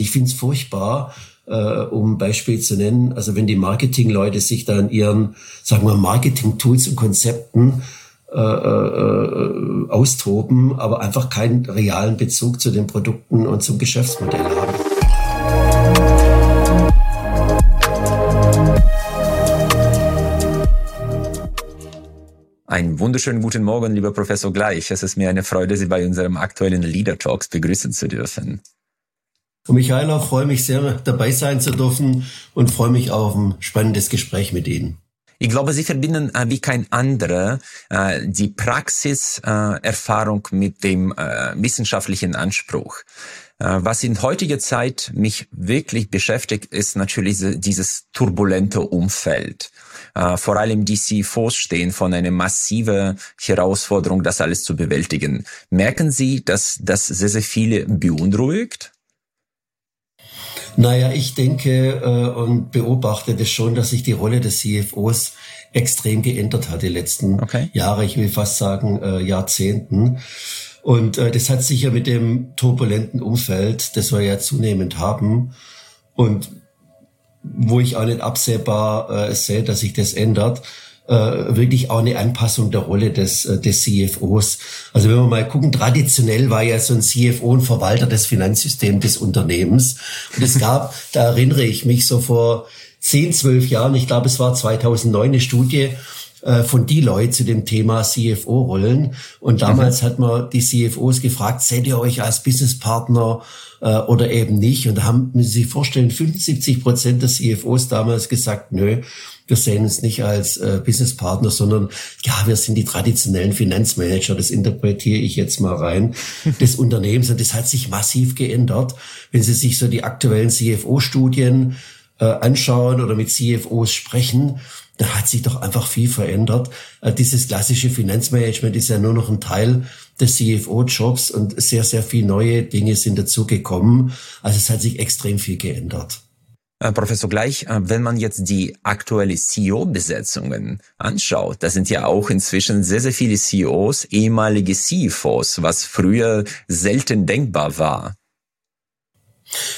Ich finde es furchtbar, äh, um ein Beispiel zu nennen, also wenn die Marketingleute sich da in ihren, sagen wir, Marketing-Tools und Konzepten äh, äh, austoben, aber einfach keinen realen Bezug zu den Produkten und zum Geschäftsmodell haben. Einen wunderschönen guten Morgen, lieber Professor Gleich. Es ist mir eine Freude, Sie bei unserem aktuellen Leader Talks begrüßen zu dürfen. Und Michaela, freue mich sehr, dabei sein zu dürfen und freue mich auf ein spannendes Gespräch mit Ihnen. Ich glaube, Sie verbinden äh, wie kein anderer äh, die Praxiserfahrung äh, mit dem äh, wissenschaftlichen Anspruch. Äh, was in heutiger Zeit mich wirklich beschäftigt, ist natürlich dieses turbulente Umfeld. Äh, vor allem die CFOs stehen von einer massiven Herausforderung, das alles zu bewältigen. Merken Sie, dass das sehr, sehr viele beunruhigt? Naja, ich denke äh, und beobachte das schon, dass sich die Rolle des CFOs extrem geändert hat die letzten okay. Jahre, ich will fast sagen äh, Jahrzehnten. Und äh, das hat sicher mit dem turbulenten Umfeld, das wir ja zunehmend haben und wo ich auch nicht absehbar äh, sehe, dass sich das ändert, äh, wirklich auch eine Anpassung der Rolle des, äh, des CFOs. Also wenn wir mal gucken, traditionell war ja so ein CFO ein Verwalter des Finanzsystems des Unternehmens. Und es gab, da erinnere ich mich so vor zehn, zwölf Jahren, ich glaube es war 2009 eine Studie, äh, von Deloitte zu dem Thema CFO-Rollen. Und damals mhm. hat man die CFOs gefragt, seht ihr euch als Businesspartner äh, oder eben nicht? Und da haben, müssen Sie sich vorstellen, 75 Prozent der CFOs damals gesagt, nö, wir sehen uns nicht als äh, Businesspartner, sondern ja, wir sind die traditionellen Finanzmanager, das interpretiere ich jetzt mal rein, des Unternehmens. Und das hat sich massiv geändert. Wenn Sie sich so die aktuellen CFO-Studien äh, anschauen oder mit CFOs sprechen, da hat sich doch einfach viel verändert. Äh, dieses klassische Finanzmanagement ist ja nur noch ein Teil des CFO-Jobs und sehr, sehr viele neue Dinge sind dazugekommen. Also es hat sich extrem viel geändert. Äh, Professor Gleich, äh, wenn man jetzt die aktuelle CEO-Besetzungen anschaut, da sind ja auch inzwischen sehr, sehr viele CEOs, ehemalige CFOs, was früher selten denkbar war.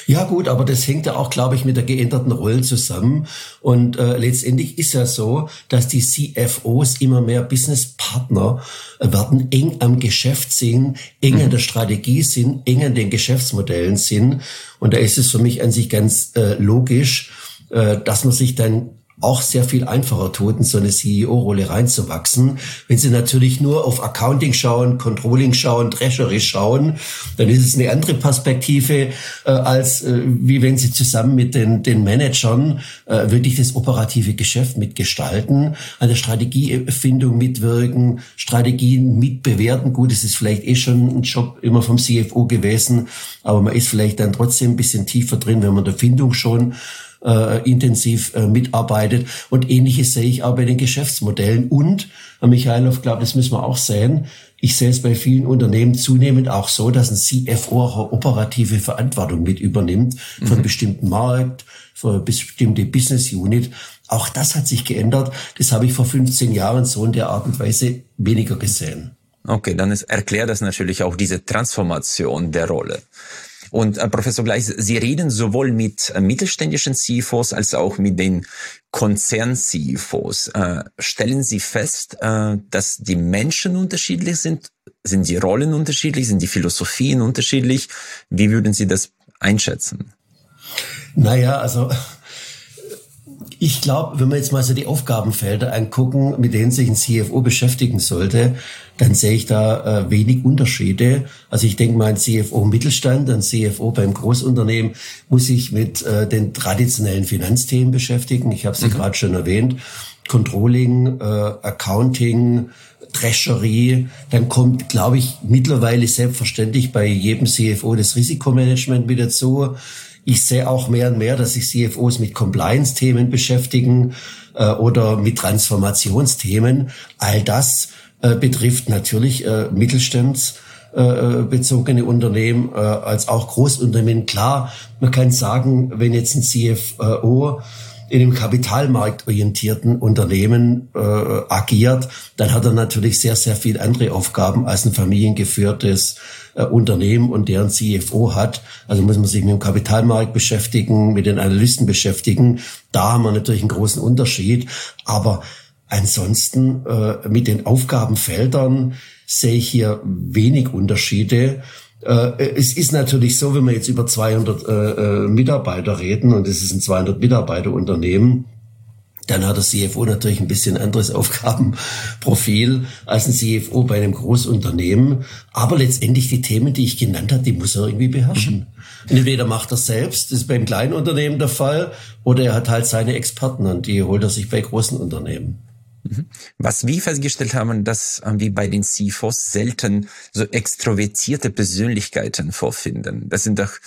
Ja gut, aber das hängt ja auch, glaube ich, mit der geänderten Rolle zusammen. Und äh, letztendlich ist ja so, dass die CFOs immer mehr Businesspartner werden, eng am Geschäft sind, eng mhm. an der Strategie sind, eng an den Geschäftsmodellen sind. Und da ist es für mich an sich ganz äh, logisch, äh, dass man sich dann auch sehr viel einfacher tut, in so eine CEO-Rolle reinzuwachsen. Wenn Sie natürlich nur auf Accounting schauen, Controlling schauen, Treasury schauen, dann ist es eine andere Perspektive, äh, als äh, wie wenn Sie zusammen mit den, den Managern äh, wirklich das operative Geschäft mitgestalten, an der Strategiefindung mitwirken, Strategien mitbewerten. Gut, es ist vielleicht eh schon ein Job immer vom CFO gewesen, aber man ist vielleicht dann trotzdem ein bisschen tiefer drin, wenn man der Findung schon äh, intensiv äh, mitarbeitet. Und ähnliches sehe ich auch bei den Geschäftsmodellen. Und, Herr Michailov, glaube, das müssen wir auch sehen, ich sehe es bei vielen Unternehmen zunehmend auch so, dass ein CFO auch operative Verantwortung mit übernimmt für einen mhm. bestimmten Markt, für eine bestimmte Business Unit. Auch das hat sich geändert. Das habe ich vor 15 Jahren so in der Art und Weise weniger gesehen. Okay, dann ist, erklärt das natürlich auch diese Transformation der Rolle. Und äh, Professor Gleis, Sie reden sowohl mit äh, mittelständischen CFOs als auch mit den Konzern-CFOs. Äh, stellen Sie fest, äh, dass die Menschen unterschiedlich sind? Sind die Rollen unterschiedlich? Sind die Philosophien unterschiedlich? Wie würden Sie das einschätzen? Naja, also ich glaube, wenn wir jetzt mal so die Aufgabenfelder angucken, mit denen sich ein CFO beschäftigen sollte, dann sehe ich da äh, wenig Unterschiede. Also ich denke mal, ein CFO Mittelstand, ein CFO beim Großunternehmen muss sich mit äh, den traditionellen Finanzthemen beschäftigen. Ich habe sie mhm. gerade schon erwähnt. Controlling, äh, Accounting, Treasury, dann kommt, glaube ich, mittlerweile selbstverständlich bei jedem CFO das Risikomanagement mit dazu. Ich sehe auch mehr und mehr, dass sich CFOs mit Compliance-Themen beschäftigen äh, oder mit Transformationsthemen. All das äh, betrifft natürlich äh, mittelstandsbezogene äh, Unternehmen äh, als auch Großunternehmen. Klar, man kann sagen, wenn jetzt ein CFO in einem kapitalmarktorientierten Unternehmen äh, agiert, dann hat er natürlich sehr, sehr viel andere Aufgaben als ein familiengeführtes äh, Unternehmen und deren CFO hat. Also muss man sich mit dem Kapitalmarkt beschäftigen, mit den Analysten beschäftigen. Da haben wir natürlich einen großen Unterschied. Aber ansonsten äh, mit den Aufgabenfeldern sehe ich hier wenig Unterschiede. Äh, es ist natürlich so, wenn wir jetzt über 200 äh, äh, Mitarbeiter reden und es ist ein 200 Mitarbeiter Unternehmen, dann hat der CFO natürlich ein bisschen anderes Aufgabenprofil als ein CFO bei einem Großunternehmen. Aber letztendlich die Themen, die ich genannt habe, die muss er irgendwie beherrschen. Mhm. Entweder macht er selbst, das ist beim kleinen Unternehmen der Fall, oder er hat halt seine Experten und die holt er sich bei großen Unternehmen. Mhm. Was wir festgestellt haben, dass wir bei den CFOs selten so extrovertierte Persönlichkeiten vorfinden. Das sind doch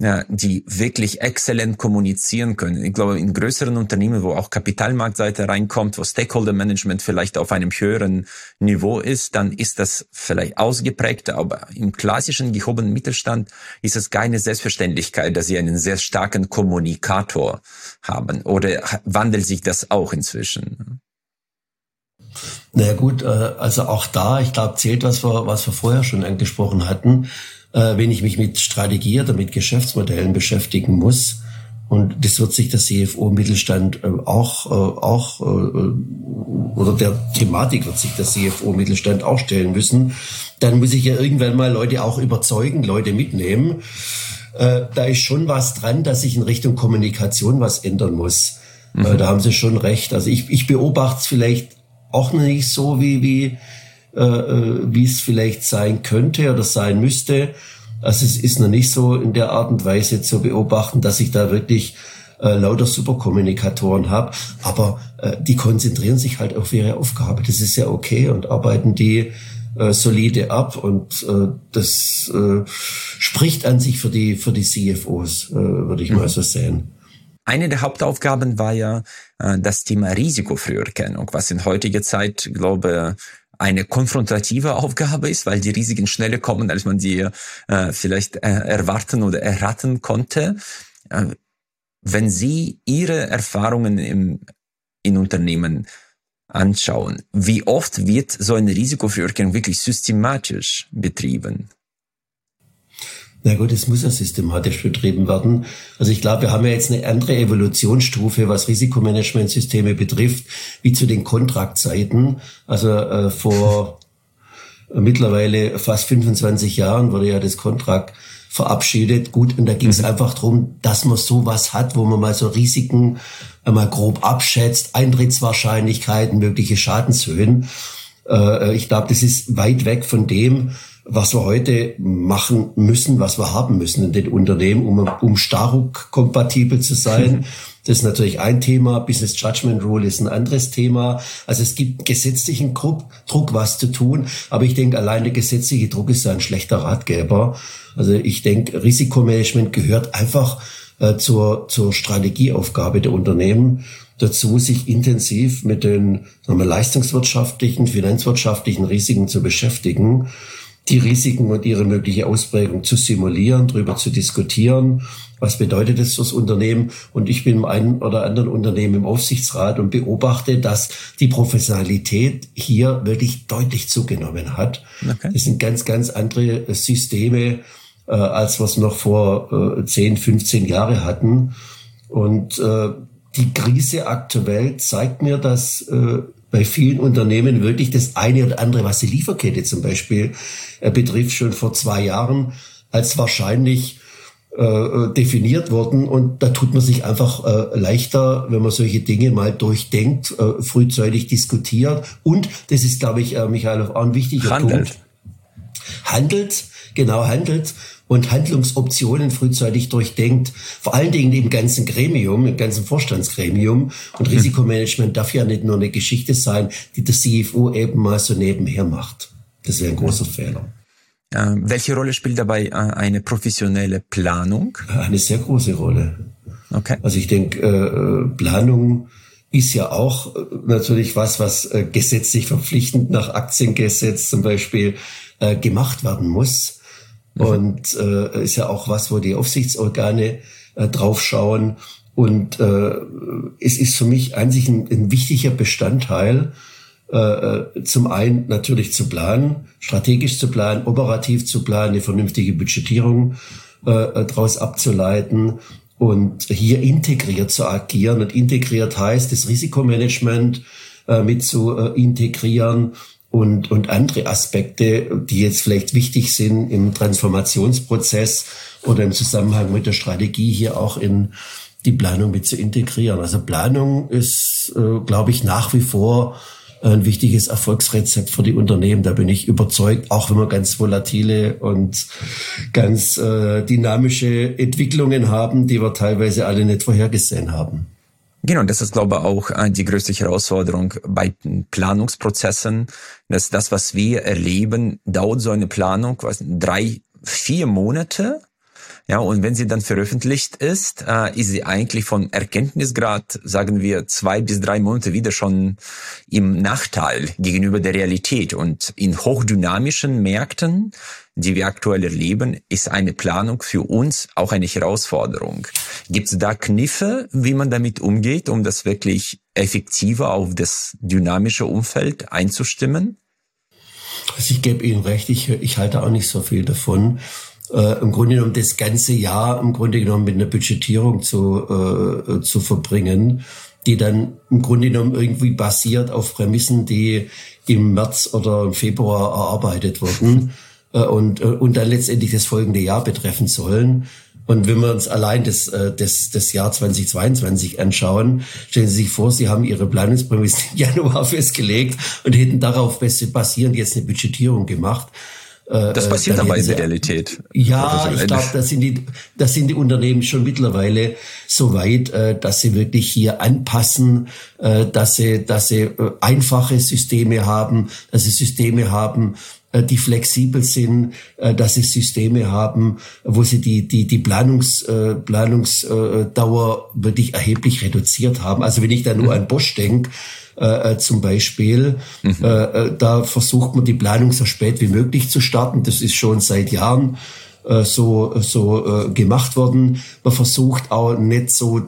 ja, die wirklich exzellent kommunizieren können. Ich glaube, in größeren Unternehmen, wo auch Kapitalmarktseite reinkommt, wo Stakeholder Management vielleicht auf einem höheren Niveau ist, dann ist das vielleicht ausgeprägt. Aber im klassischen gehobenen Mittelstand ist es keine Selbstverständlichkeit, dass sie einen sehr starken Kommunikator haben. Oder wandelt sich das auch inzwischen? Naja gut, äh, also auch da, ich glaube, zählt, was wir, was wir vorher schon angesprochen hatten, äh, wenn ich mich mit Strategie oder mit Geschäftsmodellen beschäftigen muss. Und das wird sich der CFO Mittelstand äh, auch, auch oder der Thematik wird sich der CFO Mittelstand auch stellen müssen. Dann muss ich ja irgendwann mal Leute auch überzeugen, Leute mitnehmen. Da ist schon was dran, dass sich in Richtung Kommunikation was ändern muss. Mhm. Da haben Sie schon recht. Also ich, ich beobachte es vielleicht auch noch nicht so, wie, wie, äh, äh, wie es vielleicht sein könnte oder sein müsste. Also es ist noch nicht so in der Art und Weise zu beobachten, dass ich da wirklich äh, lauter Superkommunikatoren habe. Aber äh, die konzentrieren sich halt auf ihre Aufgabe. Das ist ja okay und arbeiten die äh, solide ab und äh, das äh, spricht an sich für die für die CFOs, äh, würde ich mhm. mal so sehen. Eine der Hauptaufgaben war ja äh, das Thema Risikofrüherkennung, was in heutiger Zeit, glaube eine konfrontative Aufgabe ist, weil die Risiken schneller kommen, als man sie äh, vielleicht äh, erwarten oder erraten konnte. Äh, wenn Sie Ihre Erfahrungen im, in Unternehmen anschauen, wie oft wird so eine Risikofrüherkennung wirklich systematisch betrieben? Na gut, es muss ja systematisch betrieben werden. Also ich glaube, wir haben ja jetzt eine andere Evolutionsstufe, was Risikomanagementsysteme betrifft, wie zu den Kontraktzeiten. Also äh, vor mittlerweile fast 25 Jahren wurde ja das Kontrakt verabschiedet. Gut, und da ging es mhm. einfach darum, dass man sowas hat, wo man mal so Risiken einmal grob abschätzt, Eintrittswahrscheinlichkeiten, mögliche Schadenshöhen. Äh, ich glaube, das ist weit weg von dem, was wir heute machen müssen, was wir haben müssen in den Unternehmen, um, um Staruk kompatibel zu sein. Das ist natürlich ein Thema. Business Judgment Rule ist ein anderes Thema. Also es gibt gesetzlichen Druck, Druck, was zu tun. Aber ich denke, allein der gesetzliche Druck ist ein schlechter Ratgeber. Also ich denke, Risikomanagement gehört einfach äh, zur, zur Strategieaufgabe der Unternehmen dazu, sich intensiv mit den sagen wir, leistungswirtschaftlichen, finanzwirtschaftlichen Risiken zu beschäftigen die Risiken und ihre mögliche Ausprägung zu simulieren, darüber zu diskutieren. Was bedeutet das fürs Unternehmen? Und ich bin im einen oder anderen Unternehmen im Aufsichtsrat und beobachte, dass die Professionalität hier wirklich deutlich zugenommen hat. Okay. Das sind ganz, ganz andere Systeme, äh, als wir es noch vor äh, 10, 15 Jahre hatten. Und äh, die Krise aktuell zeigt mir, dass äh, bei vielen Unternehmen wirklich das eine oder andere, was die Lieferkette zum Beispiel äh, betrifft, schon vor zwei Jahren als wahrscheinlich äh, definiert worden. Und da tut man sich einfach äh, leichter, wenn man solche Dinge mal durchdenkt, äh, frühzeitig diskutiert. Und das ist, glaube ich, äh, Michael, auch ein wichtiger handelt. Punkt. Handelt, genau handelt und Handlungsoptionen frühzeitig durchdenkt. Vor allen Dingen im ganzen Gremium, im ganzen Vorstandsgremium. Und hm. Risikomanagement darf ja nicht nur eine Geschichte sein, die der CFO eben mal so nebenher macht. Das wäre ein großer Fehler. Äh, welche Rolle spielt dabei äh, eine professionelle Planung? Eine sehr große Rolle. Okay. Also ich denke, äh, Planung ist ja auch äh, natürlich was, was äh, gesetzlich verpflichtend nach Aktiengesetz zum Beispiel äh, gemacht werden muss. Mhm. Und äh, ist ja auch was, wo die Aufsichtsorgane äh, drauf schauen. Und äh, es ist für mich eigentlich ein, ein wichtiger Bestandteil, äh, zum einen natürlich zu planen, strategisch zu planen, operativ zu planen, eine vernünftige Budgetierung äh, daraus abzuleiten und hier integriert zu agieren. Und integriert heißt, das Risikomanagement äh, mit zu äh, integrieren und, und andere Aspekte, die jetzt vielleicht wichtig sind im Transformationsprozess oder im Zusammenhang mit der Strategie hier auch in die Planung mit zu integrieren. Also Planung ist, äh, glaube ich, nach wie vor ein wichtiges Erfolgsrezept für die Unternehmen. Da bin ich überzeugt, auch wenn wir ganz volatile und ganz äh, dynamische Entwicklungen haben, die wir teilweise alle nicht vorhergesehen haben. Genau, das ist, glaube ich, auch äh, die größte Herausforderung bei Planungsprozessen, dass das, was wir erleben, dauert so eine Planung, was drei, vier Monate ja, und wenn sie dann veröffentlicht ist, äh, ist sie eigentlich von Erkenntnisgrad, sagen wir, zwei bis drei Monate wieder schon im Nachteil gegenüber der Realität. Und in hochdynamischen Märkten, die wir aktuell erleben, ist eine Planung für uns auch eine Herausforderung. Gibt es da Kniffe, wie man damit umgeht, um das wirklich effektiver auf das dynamische Umfeld einzustimmen? Also ich gebe Ihnen recht, ich, ich halte auch nicht so viel davon äh, im Grunde genommen das ganze Jahr im Grunde genommen mit einer Budgetierung zu, äh, zu verbringen, die dann im Grunde genommen irgendwie basiert auf Prämissen, die im März oder im Februar erarbeitet wurden äh, und, äh, und dann letztendlich das folgende Jahr betreffen sollen. Und wenn wir uns allein das, äh, das, das Jahr 2022 anschauen, stellen Sie sich vor, Sie haben Ihre Planungsprämisse im Januar festgelegt und hätten darauf basierend jetzt eine Budgetierung gemacht. Äh, das passiert aber in der Realität. Ja, ich glaube, da sind die, da sind die Unternehmen schon mittlerweile so weit, äh, dass sie wirklich hier anpassen, äh, dass sie, dass sie einfache Systeme haben, dass sie Systeme haben, die flexibel sind, dass sie Systeme haben, wo sie die, die, die Planungs, Planungsdauer wirklich erheblich reduziert haben. Also wenn ich da nur mhm. an Bosch denke, äh, äh, zum Beispiel. Mhm. Äh, äh, da versucht man die Planung so spät wie möglich zu starten. Das ist schon seit Jahren äh, so, so äh, gemacht worden. Man versucht auch nicht so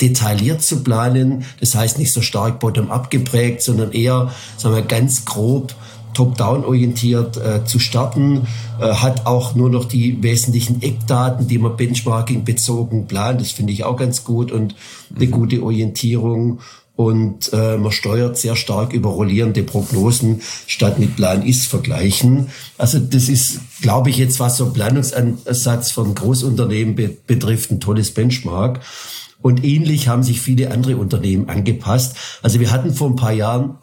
detailliert zu planen. Das heißt nicht so stark bottom-up geprägt, sondern eher, sagen wir, ganz grob top-down orientiert äh, zu starten, äh, hat auch nur noch die wesentlichen Eckdaten, die man Benchmarking bezogen plant. Das finde ich auch ganz gut und eine mhm. gute Orientierung und äh, man steuert sehr stark über rollierende Prognosen statt mit Plan ist vergleichen. Also das ist, glaube ich, jetzt was so Planungsansatz von Großunternehmen be betrifft, ein tolles Benchmark. Und ähnlich haben sich viele andere Unternehmen angepasst. Also wir hatten vor ein paar Jahren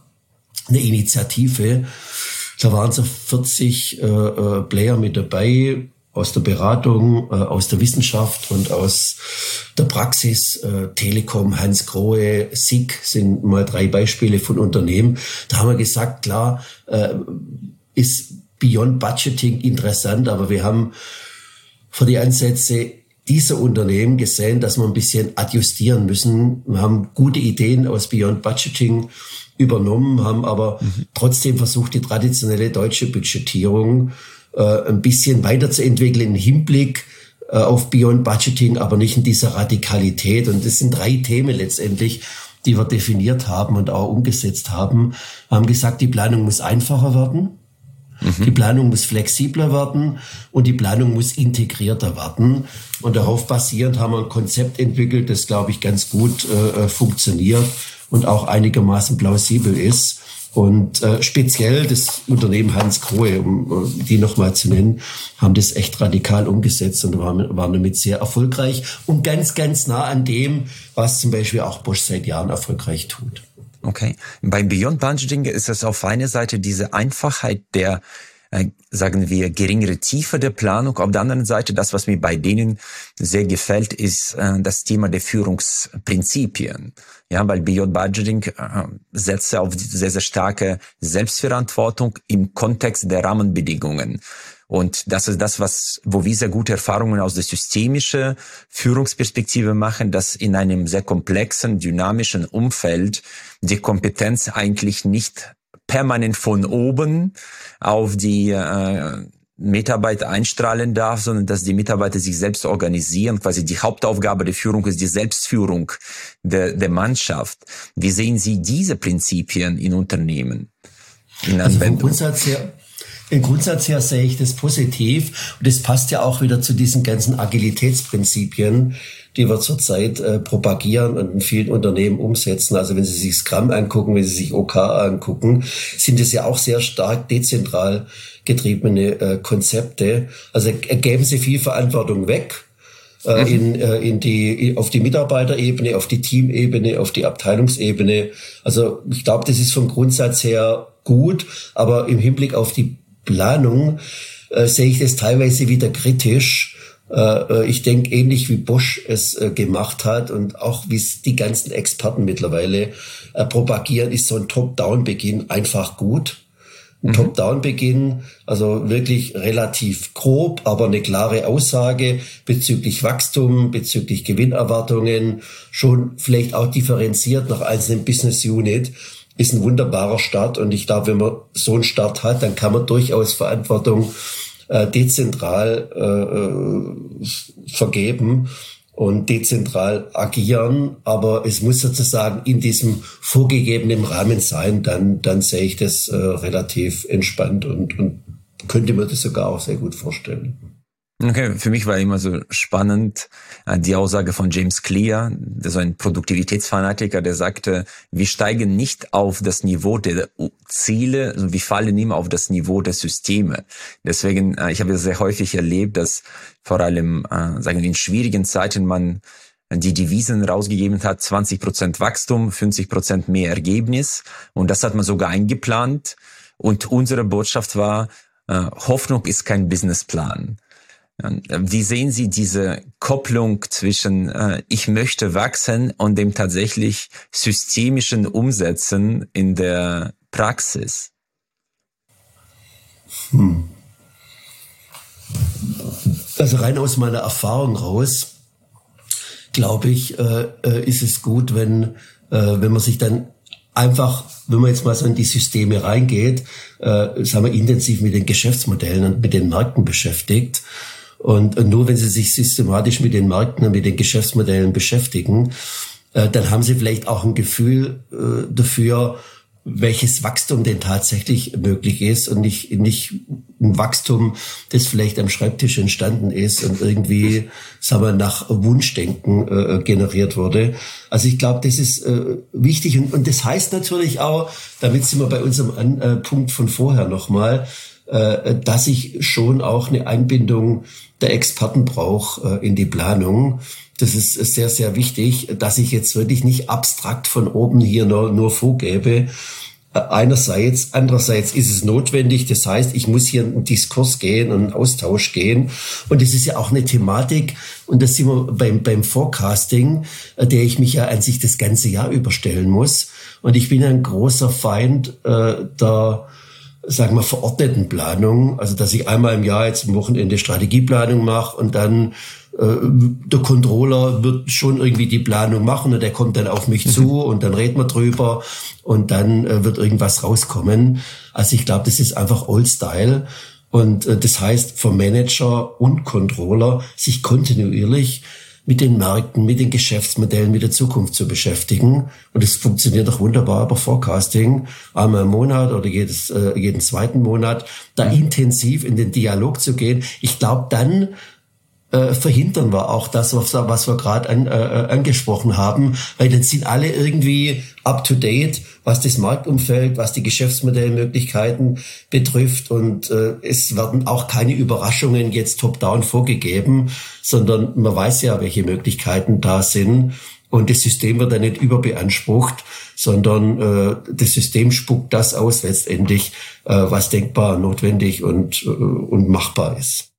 eine Initiative, da waren so 40 äh, äh, Player mit dabei, aus der Beratung, äh, aus der Wissenschaft und aus der Praxis. Äh, Telekom, Hans Grohe, SIG sind mal drei Beispiele von Unternehmen. Da haben wir gesagt, klar, äh, ist Beyond Budgeting interessant, aber wir haben für die Ansätze dieser Unternehmen gesehen, dass wir ein bisschen adjustieren müssen. Wir haben gute Ideen aus Beyond Budgeting übernommen, haben aber mhm. trotzdem versucht, die traditionelle deutsche Budgetierung ein bisschen weiterzuentwickeln im Hinblick äh, auf Beyond Budgeting, aber nicht in dieser Radikalität. Und das sind drei Themen letztendlich, die wir definiert haben und auch umgesetzt haben. Wir haben gesagt, die Planung muss einfacher werden. Mhm. Die Planung muss flexibler werden und die Planung muss integrierter werden. Und darauf basierend haben wir ein Konzept entwickelt, das, glaube ich, ganz gut äh, funktioniert und auch einigermaßen plausibel ist. Und äh, speziell das Unternehmen Hans Grohe, um äh, die nochmal zu nennen, haben das echt radikal umgesetzt und waren, waren damit sehr erfolgreich und ganz, ganz nah an dem, was zum Beispiel auch Bosch seit Jahren erfolgreich tut. Okay. Beim Beyond Budgeting ist es auf einer Seite diese Einfachheit der sagen wir, geringere Tiefe der Planung. Auf der anderen Seite, das, was mir bei denen sehr gefällt, ist äh, das Thema der Führungsprinzipien. Ja, weil Beyond Budgeting äh, setzt auf sehr, sehr starke Selbstverantwortung im Kontext der Rahmenbedingungen. Und das ist das, was, wo wir sehr gute Erfahrungen aus der systemischen Führungsperspektive machen, dass in einem sehr komplexen, dynamischen Umfeld die Kompetenz eigentlich nicht permanent von oben auf die äh, Mitarbeiter einstrahlen darf, sondern dass die Mitarbeiter sich selbst organisieren. Quasi die Hauptaufgabe der Führung ist die Selbstführung der, der Mannschaft. Wie sehen Sie diese Prinzipien in Unternehmen? In also vom Grundsatz her, im Grundsatz her sehe ich das positiv und das passt ja auch wieder zu diesen ganzen Agilitätsprinzipien, die wir zurzeit äh, propagieren und in vielen Unternehmen umsetzen. Also wenn Sie sich Scrum angucken, wenn Sie sich OK angucken, sind es ja auch sehr stark dezentral getriebene äh, Konzepte. Also geben Sie viel Verantwortung weg äh, mhm. in, äh, in die, auf die Mitarbeiterebene, auf die Teamebene, auf die Abteilungsebene. Also ich glaube, das ist vom Grundsatz her gut, aber im Hinblick auf die Planung äh, sehe ich das teilweise wieder kritisch. Äh, äh, ich denke, ähnlich wie Bosch es äh, gemacht hat und auch wie es die ganzen Experten mittlerweile äh, propagieren, ist so ein Top-Down-Beginn einfach gut. Ein mhm. Top-Down-Beginn, also wirklich relativ grob, aber eine klare Aussage bezüglich Wachstum, bezüglich Gewinnerwartungen, schon vielleicht auch differenziert nach einzelnen Business Unit ist ein wunderbarer Start. Und ich glaube, wenn man so einen Start hat, dann kann man durchaus Verantwortung äh, dezentral äh, äh, vergeben und dezentral agieren, aber es muss sozusagen in diesem vorgegebenen Rahmen sein, dann, dann sehe ich das äh, relativ entspannt und, und könnte mir das sogar auch sehr gut vorstellen. Okay, für mich war immer so spannend äh, die Aussage von James Clear, so ein Produktivitätsfanatiker, der sagte, wir steigen nicht auf das Niveau der Ziele, wir fallen immer auf das Niveau der Systeme. Deswegen, äh, ich habe sehr häufig erlebt, dass vor allem, äh, sagen wir, in schwierigen Zeiten man die Devisen rausgegeben hat, 20 Prozent Wachstum, 50 Prozent mehr Ergebnis. Und das hat man sogar eingeplant. Und unsere Botschaft war, Hoffnung ist kein Businessplan. Wie sehen Sie diese Kopplung zwischen äh, ich möchte wachsen und dem tatsächlich systemischen Umsetzen in der Praxis? Hm. Also rein aus meiner Erfahrung raus, glaube ich, äh, äh, ist es gut, wenn, äh, wenn man sich dann einfach, wenn man jetzt mal so in die Systeme reingeht, äh, sagen wir intensiv mit den Geschäftsmodellen und mit den Märkten beschäftigt und, nur wenn Sie sich systematisch mit den Märkten und mit den Geschäftsmodellen beschäftigen, äh, dann haben Sie vielleicht auch ein Gefühl äh, dafür, welches Wachstum denn tatsächlich möglich ist und nicht, nicht ein Wachstum, das vielleicht am Schreibtisch entstanden ist und irgendwie, sagen wir, nach Wunschdenken äh, generiert wurde. Also ich glaube, das ist äh, wichtig und, und das heißt natürlich auch, damit sind wir bei unserem An äh, Punkt von vorher nochmal, äh, dass ich schon auch eine Einbindung der Experten brauche äh, in die Planung. Das ist sehr, sehr wichtig, dass ich jetzt wirklich nicht abstrakt von oben hier nur, nur vorgebe. Äh, einerseits, andererseits ist es notwendig. Das heißt, ich muss hier einen Diskurs gehen, einen Austausch gehen. Und es ist ja auch eine Thematik. Und das sind wir beim, beim Forecasting, der ich mich ja an sich das ganze Jahr überstellen muss. Und ich bin ein großer Feind äh, der sagen wir, verordneten Planung. Also, dass ich einmal im Jahr jetzt am Wochenende Strategieplanung mache und dann äh, der Controller wird schon irgendwie die Planung machen und der kommt dann auf mich zu mhm. und dann reden wir drüber und dann äh, wird irgendwas rauskommen. Also ich glaube, das ist einfach Old Style. Und äh, das heißt, für Manager und Controller sich kontinuierlich mit den Märkten, mit den Geschäftsmodellen, mit der Zukunft zu beschäftigen. Und es funktioniert doch wunderbar bei Forecasting, einmal im Monat oder jedes, äh, jeden zweiten Monat, da intensiv in den Dialog zu gehen. Ich glaube, dann äh, verhindern wir auch das, was, was wir gerade an, äh, äh, angesprochen haben, weil dann sind alle irgendwie up to date, was das Marktumfeld, was die Geschäftsmodellmöglichkeiten betrifft und äh, es werden auch keine Überraschungen jetzt top-down vorgegeben, sondern man weiß ja, welche Möglichkeiten da sind. Und das System wird dann nicht überbeansprucht, sondern äh, das System spuckt das aus letztendlich, äh, was denkbar, notwendig und, äh, und machbar ist.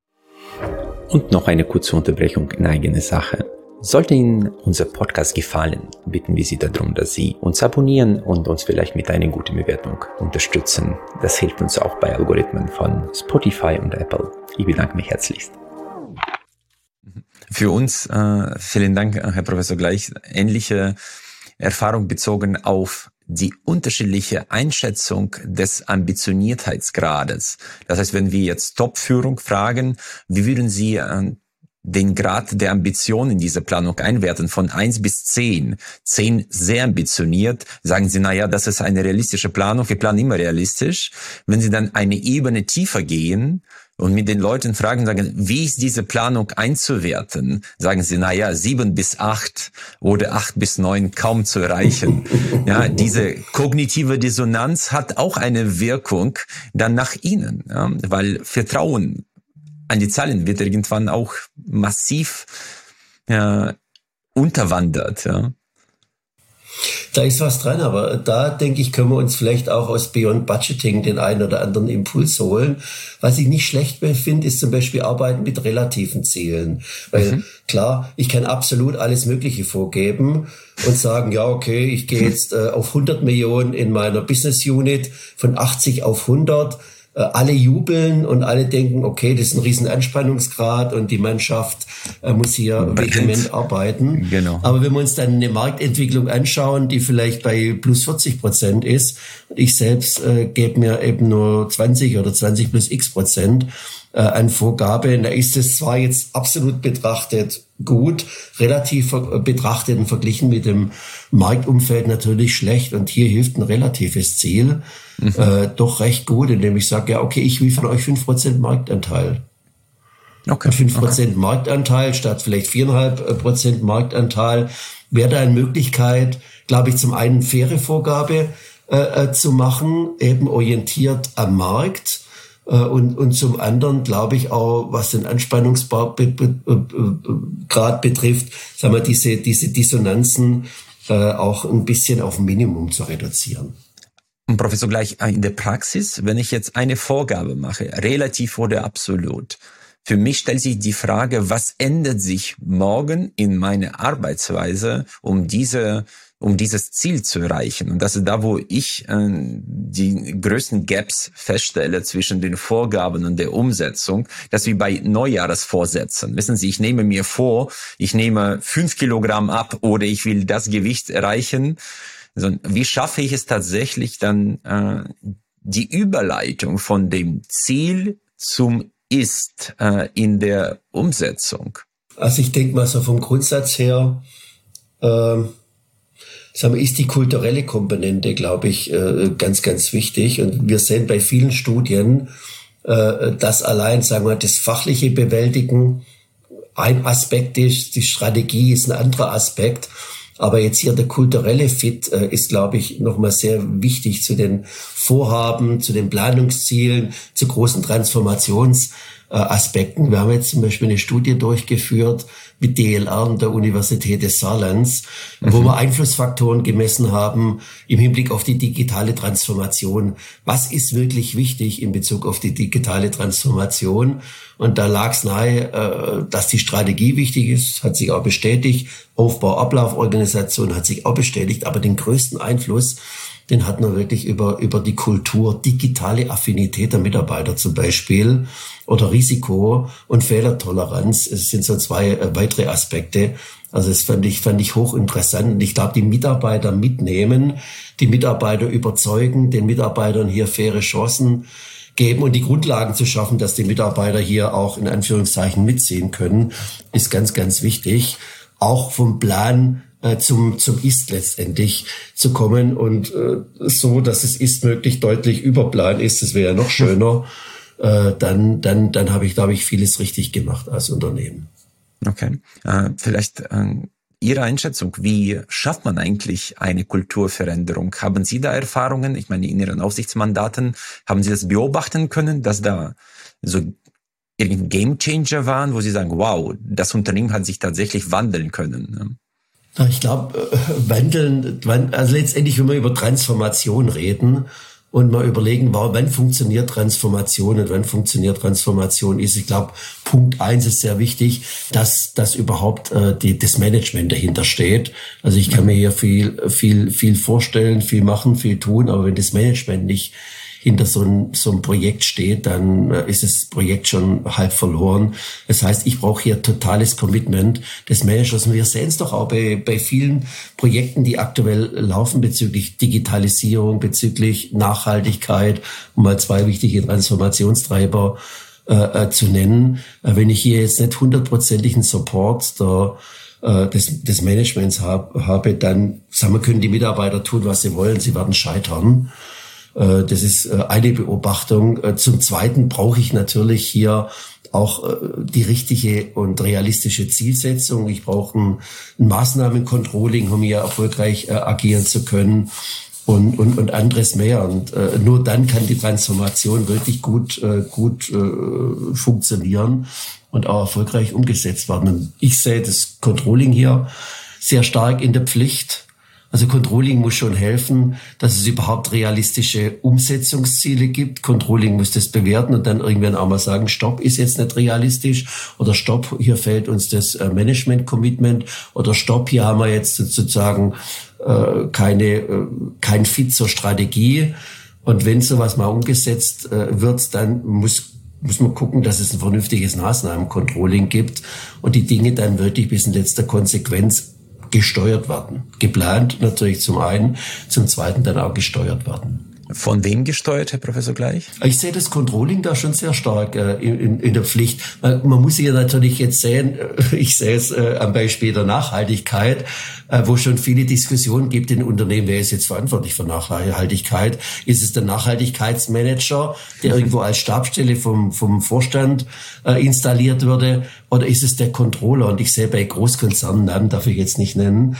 Und noch eine kurze Unterbrechung in eigene Sache. Sollte Ihnen unser Podcast gefallen, bitten wir Sie darum, dass Sie uns abonnieren und uns vielleicht mit einer guten Bewertung unterstützen. Das hilft uns auch bei Algorithmen von Spotify und Apple. Ich bedanke mich herzlichst. Für uns, äh, vielen Dank, Herr Professor Gleich, ähnliche Erfahrung bezogen auf die unterschiedliche Einschätzung des Ambitioniertheitsgrades. Das heißt, wenn wir jetzt Top-Führung fragen, wie würden Sie äh, den Grad der Ambition in diese Planung einwerten von eins bis zehn. Zehn sehr ambitioniert, sagen Sie, na ja, das ist eine realistische Planung, wir planen immer realistisch. Wenn Sie dann eine Ebene tiefer gehen und mit den Leuten fragen, sagen, wie ist diese Planung einzuwerten, sagen Sie, na ja, sieben bis acht oder acht bis neun kaum zu erreichen. ja, diese kognitive Dissonanz hat auch eine Wirkung dann nach Ihnen, ja, weil Vertrauen an die Zahlen wird irgendwann auch massiv ja, unterwandert. Ja. Da ist was dran, aber da denke ich, können wir uns vielleicht auch aus Beyond Budgeting den einen oder anderen Impuls holen. Was ich nicht schlecht finde, ist zum Beispiel Arbeiten mit relativen Zielen. Weil mhm. klar, ich kann absolut alles Mögliche vorgeben und sagen, ja, okay, ich gehe jetzt äh, auf 100 Millionen in meiner Business Unit von 80 auf 100 äh, alle jubeln und alle denken, okay, das ist ein riesen Anspannungsgrad und die Mannschaft äh, muss hier vehement arbeiten. Genau. Aber wenn wir uns dann eine Marktentwicklung anschauen, die vielleicht bei plus 40 Prozent ist, ich selbst äh, gebe mir eben nur 20 oder 20 plus x Prozent äh, an Vorgabe, da ist es zwar jetzt absolut betrachtet gut, relativ betrachtet und verglichen mit dem Marktumfeld natürlich schlecht und hier hilft ein relatives Ziel mhm. äh, doch recht gut, indem ich sage, ja, okay, ich will von euch fünf Prozent Marktanteil. Okay. Und 5% okay. Marktanteil statt vielleicht viereinhalb Prozent Marktanteil wäre da eine Möglichkeit, glaube ich, zum einen faire Vorgabe äh, äh, zu machen, eben orientiert am Markt. Äh, und, und zum anderen glaube ich auch, was den Anspannungsgrad be, be, be, betrifft, sagen wir, diese, diese Dissonanzen äh, auch ein bisschen auf Minimum zu reduzieren. Und Professor, gleich äh, in der Praxis, wenn ich jetzt eine Vorgabe mache, relativ oder absolut, für mich stellt sich die Frage, was ändert sich morgen in meiner Arbeitsweise, um diese um dieses Ziel zu erreichen. Und das ist da, wo ich äh, die größten Gaps feststelle zwischen den Vorgaben und der Umsetzung, dass wie bei Neujahresvorsätzen. Wissen Sie, ich nehme mir vor, ich nehme fünf Kilogramm ab oder ich will das Gewicht erreichen also, wie schaffe ich es tatsächlich dann, äh, die Überleitung von dem Ziel zum Ist äh, in der Umsetzung? Also ich denke mal so vom Grundsatz her, äh, sagen wir, ist die kulturelle Komponente, glaube ich, äh, ganz, ganz wichtig. Und wir sehen bei vielen Studien, äh, dass allein, sagen wir, das fachliche Bewältigen ein Aspekt ist, die Strategie ist ein anderer Aspekt. Aber jetzt hier der kulturelle Fit äh, ist, glaube ich, nochmal sehr wichtig zu den Vorhaben, zu den Planungszielen, zu großen Transformationsaspekten. Wir haben jetzt zum Beispiel eine Studie durchgeführt mit DLR der Universität des Saarlands, mhm. wo wir Einflussfaktoren gemessen haben im Hinblick auf die digitale Transformation. Was ist wirklich wichtig in Bezug auf die digitale Transformation? Und da lag es nahe, äh, dass die Strategie wichtig ist, hat sich auch bestätigt. Aufbau, Ablauf, Organisation hat sich auch bestätigt. Aber den größten Einfluss, den hat man wirklich über, über die Kultur, digitale Affinität der Mitarbeiter zum Beispiel oder Risiko und Fehlertoleranz. Es sind so zwei äh, weitere Aspekte. Also das fand ich, fand ich hochinteressant. Und ich glaube, die Mitarbeiter mitnehmen, die Mitarbeiter überzeugen, den Mitarbeitern hier faire Chancen geben und die Grundlagen zu schaffen, dass die Mitarbeiter hier auch in Anführungszeichen mitziehen können, ist ganz, ganz wichtig. Auch vom Plan äh, zum, zum Ist letztendlich zu kommen und äh, so, dass es Ist möglich deutlich über Plan ist, das wäre ja noch schöner, äh, dann, dann, dann habe ich, glaube ich, vieles richtig gemacht als Unternehmen. Okay. Äh, vielleicht äh, Ihre Einschätzung, wie schafft man eigentlich eine Kulturveränderung? Haben Sie da Erfahrungen? Ich meine, in Ihren Aufsichtsmandaten haben Sie das beobachten können, dass da so irgendein Gamechanger waren, wo Sie sagen, wow, das Unternehmen hat sich tatsächlich wandeln können? Ne? Ich glaube, äh, wandeln, also letztendlich, wenn wir über Transformation reden, und mal überlegen, wann funktioniert Transformation und wann funktioniert Transformation ist. Ich glaube, Punkt eins ist sehr wichtig, dass, dass überhaupt äh, die, das Management dahinter steht. Also ich kann mir hier viel, viel, viel vorstellen, viel machen, viel tun, aber wenn das Management nicht hinter so einem, so einem Projekt steht, dann äh, ist das Projekt schon halb verloren. Das heißt, ich brauche hier totales Commitment des Managers. Und wir sehen es doch auch bei, bei vielen Projekten, die aktuell laufen bezüglich Digitalisierung, bezüglich Nachhaltigkeit, um mal zwei wichtige Transformationstreiber äh, äh, zu nennen. Äh, wenn ich hier jetzt nicht hundertprozentigen Support der des, des Managements hab, habe, dann sagen wir, können die Mitarbeiter tun, was sie wollen, sie werden scheitern. Äh, das ist äh, eine Beobachtung. Äh, zum Zweiten brauche ich natürlich hier auch die richtige und realistische Zielsetzung. Ich brauche ein, ein Maßnahmencontrolling, um hier erfolgreich agieren zu können und, und, und anderes mehr. Und nur dann kann die Transformation wirklich gut, gut funktionieren und auch erfolgreich umgesetzt werden. Ich sehe das Controlling hier sehr stark in der Pflicht. Also Controlling muss schon helfen, dass es überhaupt realistische Umsetzungsziele gibt. Controlling muss das bewerten und dann irgendwann auch mal sagen, Stopp ist jetzt nicht realistisch oder Stopp, hier fehlt uns das äh, Management-Commitment oder Stopp, hier haben wir jetzt sozusagen äh, keine, äh, kein Fit zur Strategie. Und wenn sowas mal umgesetzt äh, wird, dann muss muss man gucken, dass es ein vernünftiges Maßnahmencontrolling gibt und die Dinge dann wirklich bis in letzter Konsequenz gesteuert werden. Geplant natürlich zum einen, zum zweiten dann auch gesteuert werden. Von wem gesteuert, Herr Professor Gleich? Ich sehe das Controlling da schon sehr stark äh, in, in, der Pflicht. Man, man muss hier natürlich jetzt sehen, äh, ich sehe es äh, am Beispiel der Nachhaltigkeit, äh, wo schon viele Diskussionen gibt in Unternehmen, wer ist jetzt verantwortlich für Nachhaltigkeit? Ist es der Nachhaltigkeitsmanager, der irgendwo als Stabstelle vom, vom Vorstand äh, installiert würde, oder ist es der Controller? Und ich sehe bei Großkonzernen, Namen darf ich jetzt nicht nennen,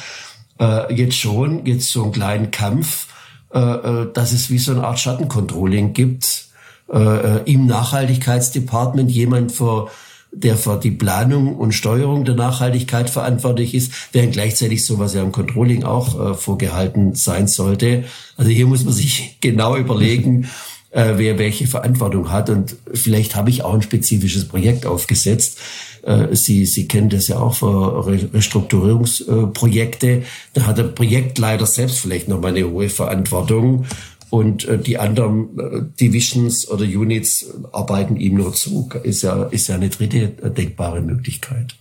äh, jetzt schon, jetzt so einen kleinen Kampf, dass es wie so eine Art Schattencontrolling gibt äh, äh, im Nachhaltigkeitsdepartement jemand für der für die Planung und Steuerung der Nachhaltigkeit verantwortlich ist, während gleichzeitig sowas ja im Controlling auch äh, vorgehalten sein sollte. Also hier muss man sich genau überlegen, äh, wer welche Verantwortung hat. Und vielleicht habe ich auch ein spezifisches Projekt aufgesetzt. Äh, Sie, Sie kennen das ja auch für Restrukturierungsprojekte. Da hat der Projektleiter selbst vielleicht noch mal eine hohe Verantwortung. Und äh, die anderen äh, Divisions oder Units arbeiten ihm nur zu. Ist ja, ist ja eine dritte denkbare Möglichkeit.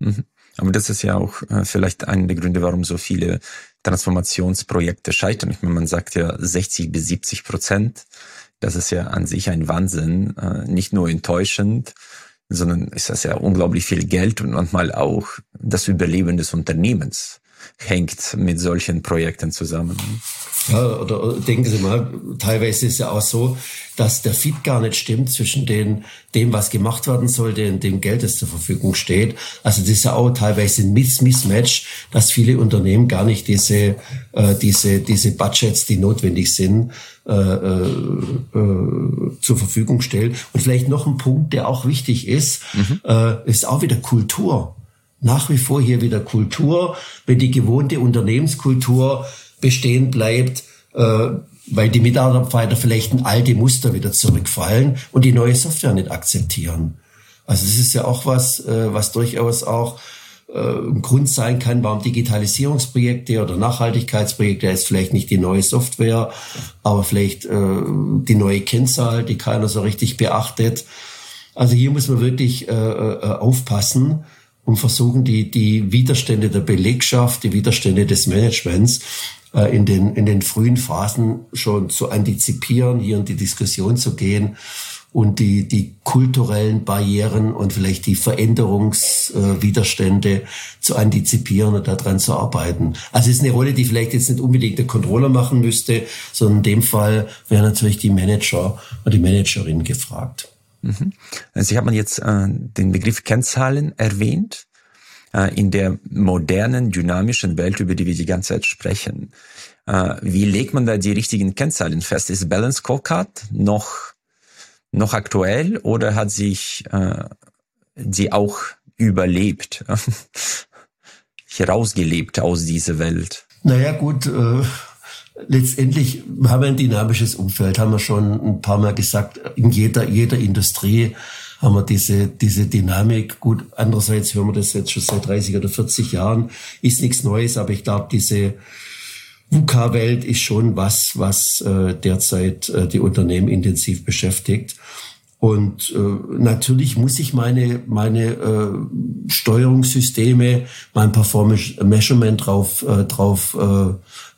Mhm. Aber das ist ja auch vielleicht einer der Gründe, warum so viele Transformationsprojekte scheitern. Ich meine, man sagt ja 60 bis 70 Prozent. Das ist ja an sich ein Wahnsinn, nicht nur enttäuschend, sondern ist das ja unglaublich viel Geld und manchmal auch das Überleben des Unternehmens hängt mit solchen Projekten zusammen. Ja, oder denken Sie mal, teilweise ist ja auch so, dass der Fit gar nicht stimmt zwischen den, dem, was gemacht werden sollte und dem Geld, das zur Verfügung steht. Also das ist ja auch teilweise ein Miss Mismatch, dass viele Unternehmen gar nicht diese, äh, diese, diese Budgets, die notwendig sind, äh, äh, äh, zur Verfügung stellen. Und vielleicht noch ein Punkt, der auch wichtig ist, mhm. äh, ist auch wieder Kultur. Nach wie vor hier wieder Kultur. Wenn die gewohnte Unternehmenskultur bestehen bleibt, äh, weil die Mitarbeiter vielleicht in alte Muster wieder zurückfallen und die neue Software nicht akzeptieren. Also das ist ja auch was, äh, was durchaus auch äh, ein Grund sein kann, warum Digitalisierungsprojekte oder Nachhaltigkeitsprojekte ist vielleicht nicht die neue Software, aber vielleicht äh, die neue Kennzahl, die keiner so richtig beachtet. Also hier muss man wirklich äh, äh, aufpassen und versuchen, die, die Widerstände der Belegschaft, die Widerstände des Managements in, den, in den frühen Phasen schon zu antizipieren, hier in die Diskussion zu gehen und die, die kulturellen Barrieren und vielleicht die Veränderungswiderstände äh, zu antizipieren und daran zu arbeiten. Also es ist eine Rolle, die vielleicht jetzt nicht unbedingt der Controller machen müsste, sondern in dem Fall wäre natürlich die Manager oder die Managerin gefragt. Mhm. Sie haben jetzt äh, den Begriff Kennzahlen erwähnt. Äh, in der modernen, dynamischen Welt, über die wir die ganze Zeit sprechen. Äh, wie legt man da die richtigen Kennzahlen fest? Ist Balance Scorecard noch, noch aktuell oder hat sich äh, die auch überlebt, herausgelebt aus dieser Welt? Naja, gut, äh, letztendlich haben wir ein dynamisches Umfeld, haben wir schon ein paar Mal gesagt, in jeder, jeder Industrie haben wir diese, diese Dynamik. Gut, andererseits hören wir das jetzt schon seit 30 oder 40 Jahren, ist nichts Neues, aber ich glaube, diese, VUCA-Welt ist schon was, was äh, derzeit äh, die Unternehmen intensiv beschäftigt. Und äh, natürlich muss ich meine, meine äh, Steuerungssysteme, mein Performance Measurement drauf, äh, drauf äh,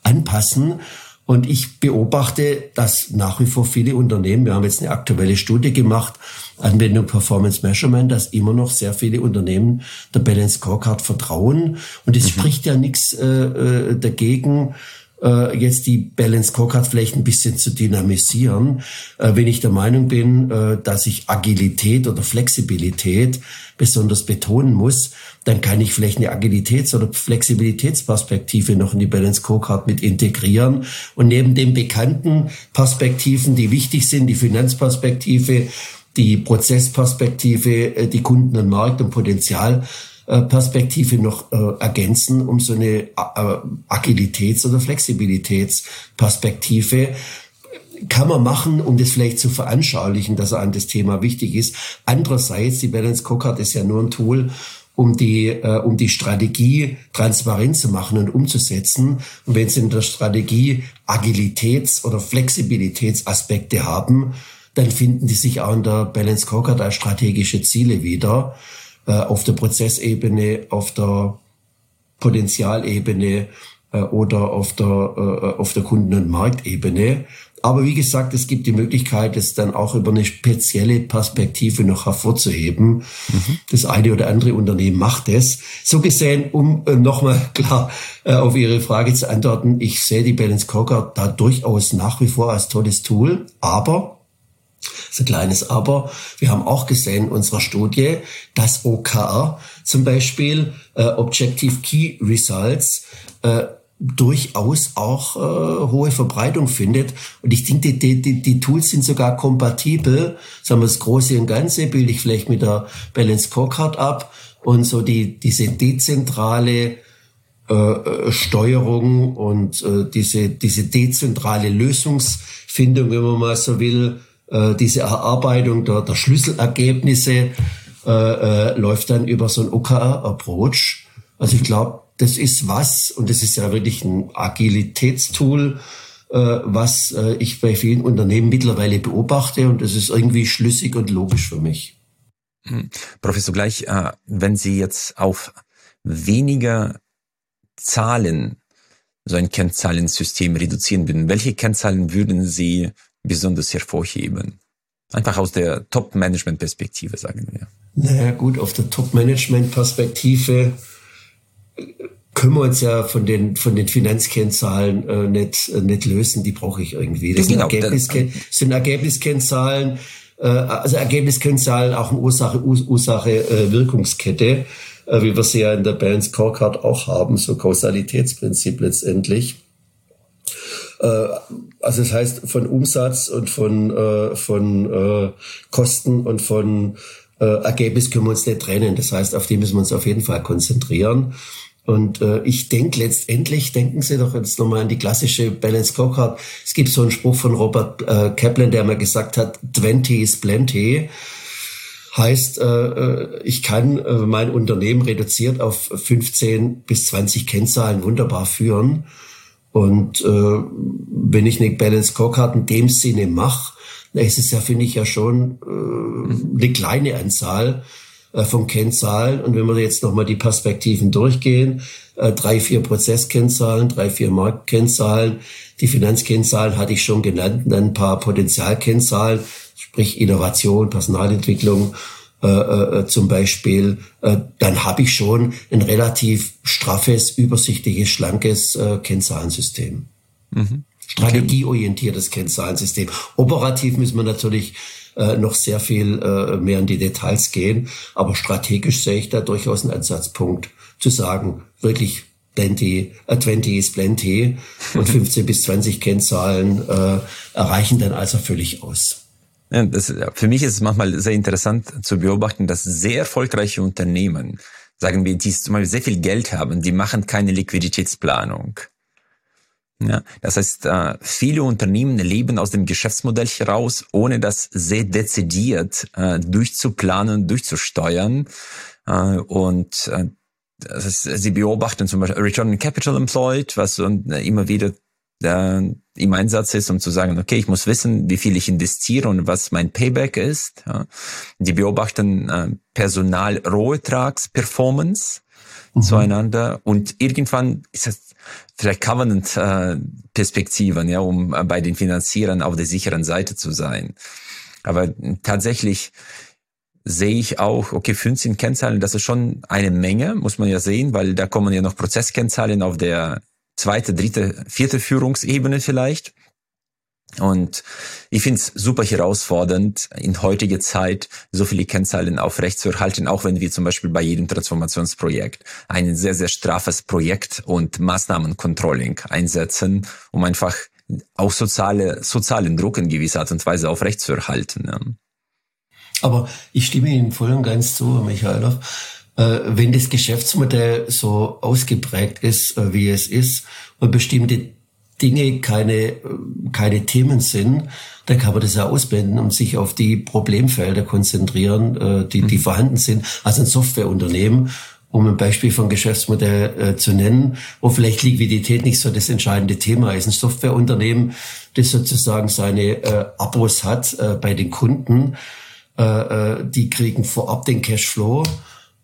anpassen. Und ich beobachte, dass nach wie vor viele Unternehmen, wir haben jetzt eine aktuelle Studie gemacht, Anwendung Performance Measurement, dass immer noch sehr viele Unternehmen der Balance Scorecard vertrauen. Und es mhm. spricht ja nichts äh, äh dagegen, äh, jetzt die Balance Scorecard vielleicht ein bisschen zu dynamisieren. Äh, wenn ich der Meinung bin, äh, dass ich Agilität oder Flexibilität besonders betonen muss, dann kann ich vielleicht eine Agilitäts- oder Flexibilitätsperspektive noch in die Balance Scorecard mit integrieren. Und neben den bekannten Perspektiven, die wichtig sind, die Finanzperspektive, die Prozessperspektive, äh, die Kunden- und Markt- und Potenzial Perspektive noch äh, ergänzen, um so eine äh, Agilitäts- oder Flexibilitätsperspektive kann man machen, um das vielleicht zu veranschaulichen, dass an das Thema wichtig ist. Andererseits, die Balance Cockart ist ja nur ein Tool, um die, äh, um die Strategie transparent zu machen und umzusetzen. Und wenn Sie in der Strategie Agilitäts- oder Flexibilitätsaspekte haben, dann finden die sich auch in der Balance Cockart als strategische Ziele wieder äh, auf der Prozessebene, auf der Potenzialebene äh, oder auf der, äh, auf der Kunden- und Marktebene. Aber wie gesagt, es gibt die Möglichkeit, es dann auch über eine spezielle Perspektive noch hervorzuheben. Mhm. Das eine oder andere Unternehmen macht es. So gesehen, um äh, nochmal klar äh, auf Ihre Frage zu antworten, ich sehe die Balance Cocker da durchaus nach wie vor als tolles Tool, aber ein kleines Aber. Wir haben auch gesehen in unserer Studie, dass OKR zum Beispiel äh, Objective Key Results äh, durchaus auch äh, hohe Verbreitung findet. Und ich denke, die, die, die Tools sind sogar kompatibel. Sagen wir das Große und Ganze bilde ich vielleicht mit der Balance Scorecard ab und so die diese dezentrale äh, äh, Steuerung und äh, diese diese dezentrale Lösungsfindung, wenn man mal so will, äh, diese Erarbeitung der, der Schlüsselergebnisse äh, äh, läuft dann über so ein OKR-Approach. Also ich glaube, das ist was, und das ist ja wirklich ein Agilitätstool, äh, was ich bei vielen Unternehmen mittlerweile beobachte und das ist irgendwie schlüssig und logisch für mich. Hm. Professor Gleich, wenn Sie jetzt auf weniger Zahlen so ein Kennzahlensystem reduzieren würden, welche Kennzahlen würden Sie besonders hervorheben? Einfach aus der Top-Management-Perspektive, sagen wir. Naja gut, auf der Top-Management-Perspektive äh, können wir uns ja von den, von den Finanzkennzahlen äh, nicht, äh, nicht lösen. Die brauche ich irgendwie. Das, genau, sind, Ergebnisken sind Ergebniskennzahlen, äh, also Ergebniskennzahlen auch eine Ursache, Ursache äh, Wirkungskette, äh, wie wir sie ja in der Balance Scorecard auch haben, so Kausalitätsprinzip letztendlich. Äh, also das heißt von Umsatz und von, äh, von äh, Kosten und von äh, Ergebnis können wir uns nicht trennen. Das heißt, auf die müssen wir uns auf jeden Fall konzentrieren. Und äh, ich denke letztendlich, denken Sie doch jetzt nochmal an die klassische Balance Scorecard. Es gibt so einen Spruch von Robert äh, Kaplan, der mal gesagt hat, 20 is plenty. Heißt, äh, äh, ich kann äh, mein Unternehmen reduziert auf 15 bis 20 Kennzahlen wunderbar führen. Und äh, wenn ich eine Balance Scorecard in dem Sinne mache, ist es ja, finde ich, ja schon äh, eine kleine Anzahl äh, von Kennzahlen. Und wenn wir jetzt nochmal die Perspektiven durchgehen, äh, drei, vier Prozesskennzahlen, drei, vier Marktkennzahlen, die Finanzkennzahlen hatte ich schon genannt, dann ein paar Potenzialkennzahlen, sprich Innovation, Personalentwicklung äh, äh, zum Beispiel, äh, dann habe ich schon ein relativ straffes, übersichtliches, schlankes äh, Kennzahlensystem. Mhm. Strategieorientiertes Kennzahlensystem. Operativ müssen wir natürlich äh, noch sehr viel äh, mehr in die Details gehen, aber strategisch sehe ich da durchaus einen Ansatzpunkt zu sagen, wirklich plenty, äh, 20 ist plenty und 15 bis 20 Kennzahlen äh, erreichen dann also völlig aus. Das, für mich ist es manchmal sehr interessant zu beobachten, dass sehr erfolgreiche Unternehmen, sagen wir, die zum Beispiel sehr viel Geld haben, die machen keine Liquiditätsplanung. Ja, das heißt, äh, viele Unternehmen leben aus dem Geschäftsmodell heraus, ohne das sehr dezidiert äh, durchzuplanen, durchzusteuern. Äh, und das heißt, sie beobachten zum Beispiel Return on Capital Employed, was immer wieder äh, im Einsatz ist, um zu sagen, okay, ich muss wissen, wie viel ich investiere und was mein Payback ist. Ja. Die beobachten äh, Personal-Rohertrags-Performance mhm. zueinander und irgendwann ist das vielleicht Covenant äh, ja, um äh, bei den Finanzierern auf der sicheren Seite zu sein. Aber tatsächlich sehe ich auch, okay, 15 Kennzahlen, das ist schon eine Menge, muss man ja sehen, weil da kommen ja noch Prozesskennzahlen auf der zweite, dritte, vierte Führungsebene vielleicht. Und ich finde es super herausfordernd, in heutiger Zeit so viele Kennzahlen aufrechtzuerhalten, auch wenn wir zum Beispiel bei jedem Transformationsprojekt ein sehr, sehr straffes Projekt und Maßnahmencontrolling einsetzen, um einfach auch soziale, sozialen Druck in gewisser Art und Weise aufrechtzuerhalten. Aber ich stimme Ihnen voll und ganz zu, Michael. Äh, wenn das Geschäftsmodell so ausgeprägt ist, äh, wie es ist, und bestimmte Dinge keine, keine Themen sind, dann kann man das ja ausblenden und sich auf die Problemfelder konzentrieren, äh, die, die mhm. vorhanden sind. Also ein Softwareunternehmen, um ein Beispiel von Geschäftsmodell äh, zu nennen, wo vielleicht Liquidität nicht so das entscheidende Thema ist. Ein Softwareunternehmen, das sozusagen seine äh, Abos hat äh, bei den Kunden, äh, äh die kriegen vorab den Cashflow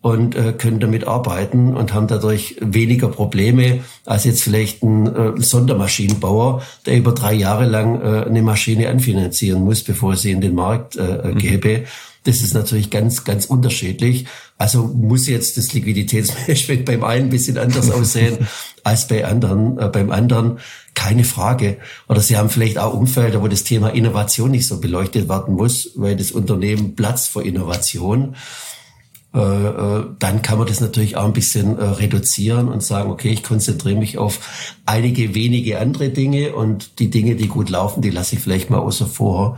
und äh, können damit arbeiten und haben dadurch weniger Probleme als jetzt vielleicht ein äh, Sondermaschinenbauer, der über drei Jahre lang äh, eine Maschine anfinanzieren muss, bevor sie in den Markt äh, mhm. gäbe. Das ist natürlich ganz, ganz unterschiedlich. Also muss jetzt das Liquiditätsmanagement beim einen ein bisschen anders aussehen als bei anderen, äh, beim anderen. Keine Frage. Oder Sie haben vielleicht auch Umfelder, wo das Thema Innovation nicht so beleuchtet werden muss, weil das Unternehmen Platz für Innovation. Äh, äh, dann kann man das natürlich auch ein bisschen äh, reduzieren und sagen, okay, ich konzentriere mich auf einige wenige andere Dinge und die Dinge, die gut laufen, die lasse ich vielleicht mal außer vor.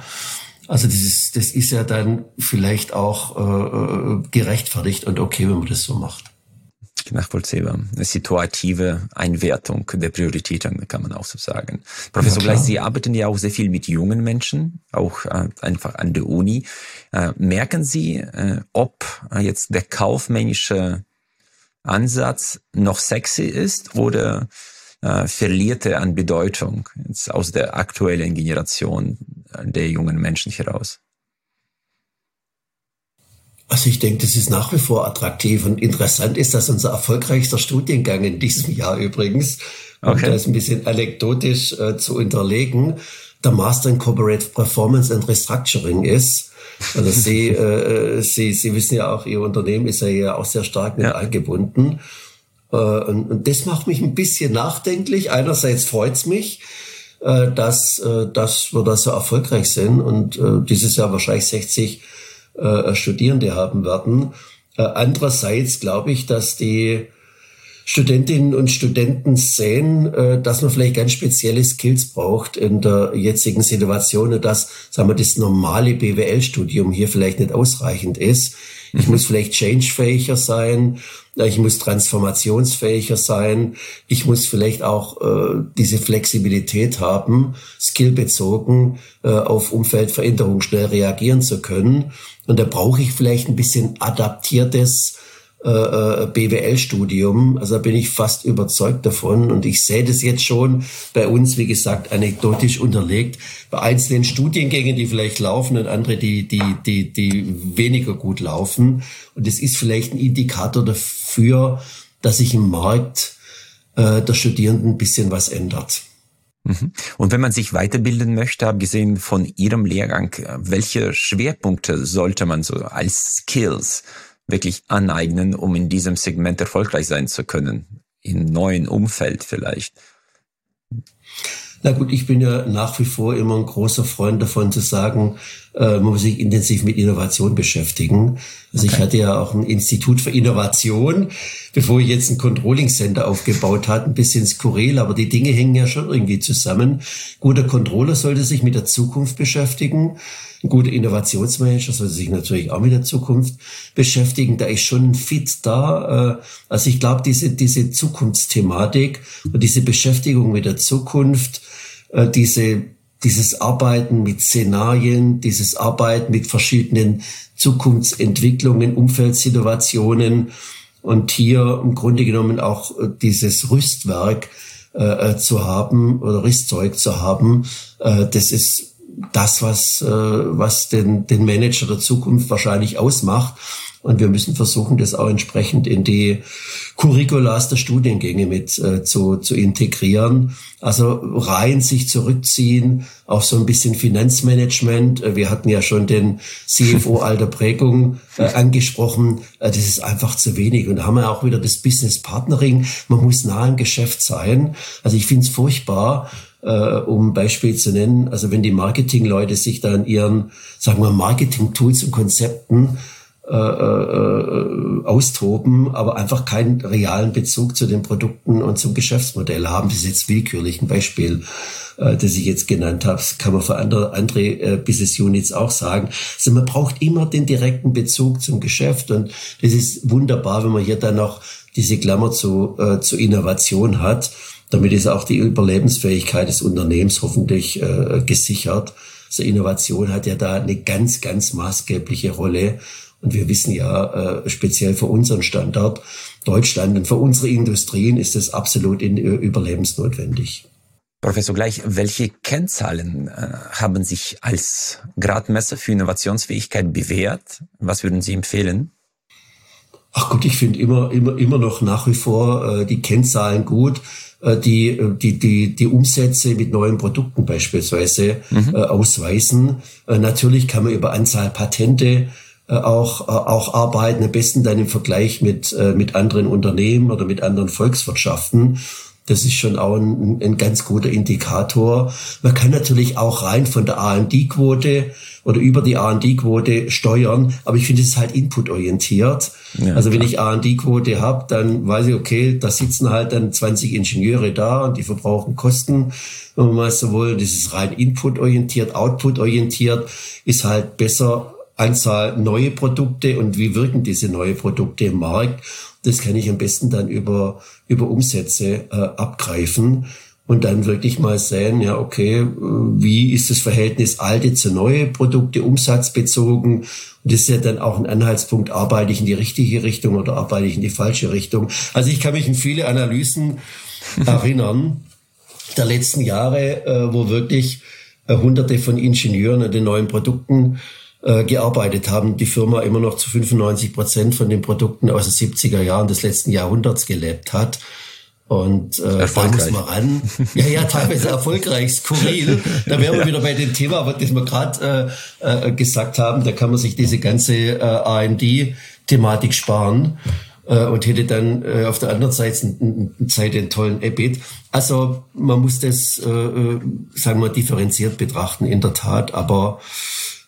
Also das ist, das ist ja dann vielleicht auch gerechtfertigt und okay, wenn man das so macht nachvollziehbar. Eine situative Einwertung der Prioritäten, kann man auch so sagen. Professor Gleich, Sie arbeiten ja auch sehr viel mit jungen Menschen, auch äh, einfach an der Uni. Äh, merken Sie, äh, ob äh, jetzt der kaufmännische Ansatz noch sexy ist oder äh, verliert er an Bedeutung jetzt aus der aktuellen Generation der jungen Menschen heraus? Also ich denke, das ist nach wie vor attraktiv und interessant ist, dass unser erfolgreichster Studiengang in diesem Jahr übrigens, okay. um das ein bisschen anekdotisch äh, zu unterlegen, der Master in Corporate Performance and Restructuring ist. Also Sie, äh, Sie, Sie wissen ja auch, Ihr Unternehmen ist ja hier auch sehr stark mit ja. eingebunden. Äh, und, und das macht mich ein bisschen nachdenklich. Einerseits freut's mich, äh, dass, äh, dass wir da so erfolgreich sind und äh, dieses Jahr wahrscheinlich 60 äh, Studierende haben werden. Äh, andererseits glaube ich, dass die Studentinnen und Studenten sehen, äh, dass man vielleicht ganz spezielle Skills braucht in der jetzigen Situation und dass, sagen wir, das normale BWL-Studium hier vielleicht nicht ausreichend ist. Ich muss vielleicht changefähiger sein, ich muss transformationsfähiger sein, ich muss vielleicht auch äh, diese Flexibilität haben, skillbezogen äh, auf Umfeldveränderungen schnell reagieren zu können. Und da brauche ich vielleicht ein bisschen adaptiertes äh, äh BWL-Studium. Also da bin ich fast überzeugt davon. Und ich sehe das jetzt schon bei uns, wie gesagt, anekdotisch unterlegt, bei einzelnen Studiengängen, die vielleicht laufen und andere, die, die, die, die weniger gut laufen. Und das ist vielleicht ein Indikator dafür, dass sich im Markt äh, der Studierenden ein bisschen was ändert. Mhm. Und wenn man sich weiterbilden möchte, abgesehen von Ihrem Lehrgang, welche Schwerpunkte sollte man so als Skills wirklich aneignen, um in diesem Segment erfolgreich sein zu können? Im neuen Umfeld vielleicht? Na gut, ich bin ja nach wie vor immer ein großer Freund davon zu sagen, äh, man muss sich intensiv mit Innovation beschäftigen. Also okay. ich hatte ja auch ein Institut für Innovation, bevor ich jetzt ein Controlling Center aufgebaut hat, ein bisschen skurril, aber die Dinge hängen ja schon irgendwie zusammen. Guter Controller sollte sich mit der Zukunft beschäftigen. Ein guter Innovationsmanager sollte sich natürlich auch mit der Zukunft beschäftigen. Da ist schon ein Fit da. Äh, also ich glaube, diese, diese Zukunftsthematik und diese Beschäftigung mit der Zukunft, äh, diese, dieses Arbeiten mit Szenarien, dieses Arbeiten mit verschiedenen Zukunftsentwicklungen, Umfeldsituationen und hier im Grunde genommen auch äh, dieses Rüstwerk äh, zu haben oder Rüstzeug zu haben, äh, das ist das, was, äh, was den, den Manager der Zukunft wahrscheinlich ausmacht. Und wir müssen versuchen, das auch entsprechend in die Curriculas der Studiengänge mit äh, zu, zu integrieren. Also rein sich zurückziehen, auch so ein bisschen Finanzmanagement. Äh, wir hatten ja schon den CFO alter Prägung äh, angesprochen. Äh, das ist einfach zu wenig. Und da haben wir auch wieder das Business Partnering. Man muss nah im Geschäft sein. Also ich finde es furchtbar, äh, um Beispiel zu nennen. Also wenn die Marketingleute sich da in ihren, sagen wir, Marketing-Tools und Konzepten äh, äh, austoben, aber einfach keinen realen Bezug zu den Produkten und zum Geschäftsmodell haben. Das ist jetzt willkürlich ein Beispiel, äh, das ich jetzt genannt habe. Das kann man für andere, andere äh, Business Units auch sagen. Also man braucht immer den direkten Bezug zum Geschäft und das ist wunderbar, wenn man hier dann noch diese Klammer zu, äh, zu Innovation hat. Damit ist auch die Überlebensfähigkeit des Unternehmens hoffentlich äh, gesichert. Also Innovation hat ja da eine ganz, ganz maßgebliche Rolle. Und wir wissen ja, äh, speziell für unseren Standort Deutschland und für unsere Industrien ist es absolut in, äh, überlebensnotwendig. Professor Gleich, welche Kennzahlen äh, haben sich als Gradmesser für Innovationsfähigkeit bewährt? Was würden Sie empfehlen? Ach gut, ich finde immer, immer, immer noch nach wie vor äh, die Kennzahlen gut, die, äh, die, die, die Umsätze mit neuen Produkten beispielsweise mhm. äh, ausweisen. Äh, natürlich kann man über Anzahl Patente äh, auch, äh, auch arbeiten, am besten dann im Vergleich mit, äh, mit anderen Unternehmen oder mit anderen Volkswirtschaften. Das ist schon auch ein, ein ganz guter Indikator. Man kann natürlich auch rein von der R&D-Quote oder über die R&D-Quote steuern, aber ich finde es halt inputorientiert. Ja, also wenn klar. ich R&D-Quote habe, dann weiß ich, okay, da sitzen halt dann 20 Ingenieure da und die verbrauchen Kosten. Wenn man mal so will, das ist rein inputorientiert, outputorientiert, ist halt besser Anzahl neue Produkte und wie wirken diese neue Produkte im Markt. Das kann ich am besten dann über, über Umsätze äh, abgreifen und dann wirklich mal sehen, ja, okay, wie ist das Verhältnis alte zu neue Produkte, umsatzbezogen? Und das ist ja dann auch ein Anhaltspunkt, arbeite ich in die richtige Richtung oder arbeite ich in die falsche Richtung? Also ich kann mich in viele Analysen erinnern der letzten Jahre, äh, wo wirklich äh, hunderte von Ingenieuren an den neuen Produkten äh, gearbeitet haben. Die Firma immer noch zu 95 Prozent von den Produkten aus den 70er Jahren des letzten Jahrhunderts gelebt hat. Und äh, da muss man ran. Ja, ja, teilweise erfolgreich, skurril. Da wären wir ja. wieder bei dem Thema, das wir gerade äh, äh, gesagt haben. Da kann man sich diese ganze äh, AMD-Thematik sparen äh, und hätte dann äh, auf der anderen Seite, Seite einen tollen EBIT. Also man muss das, äh, äh, sagen wir, differenziert betrachten, in der Tat. Aber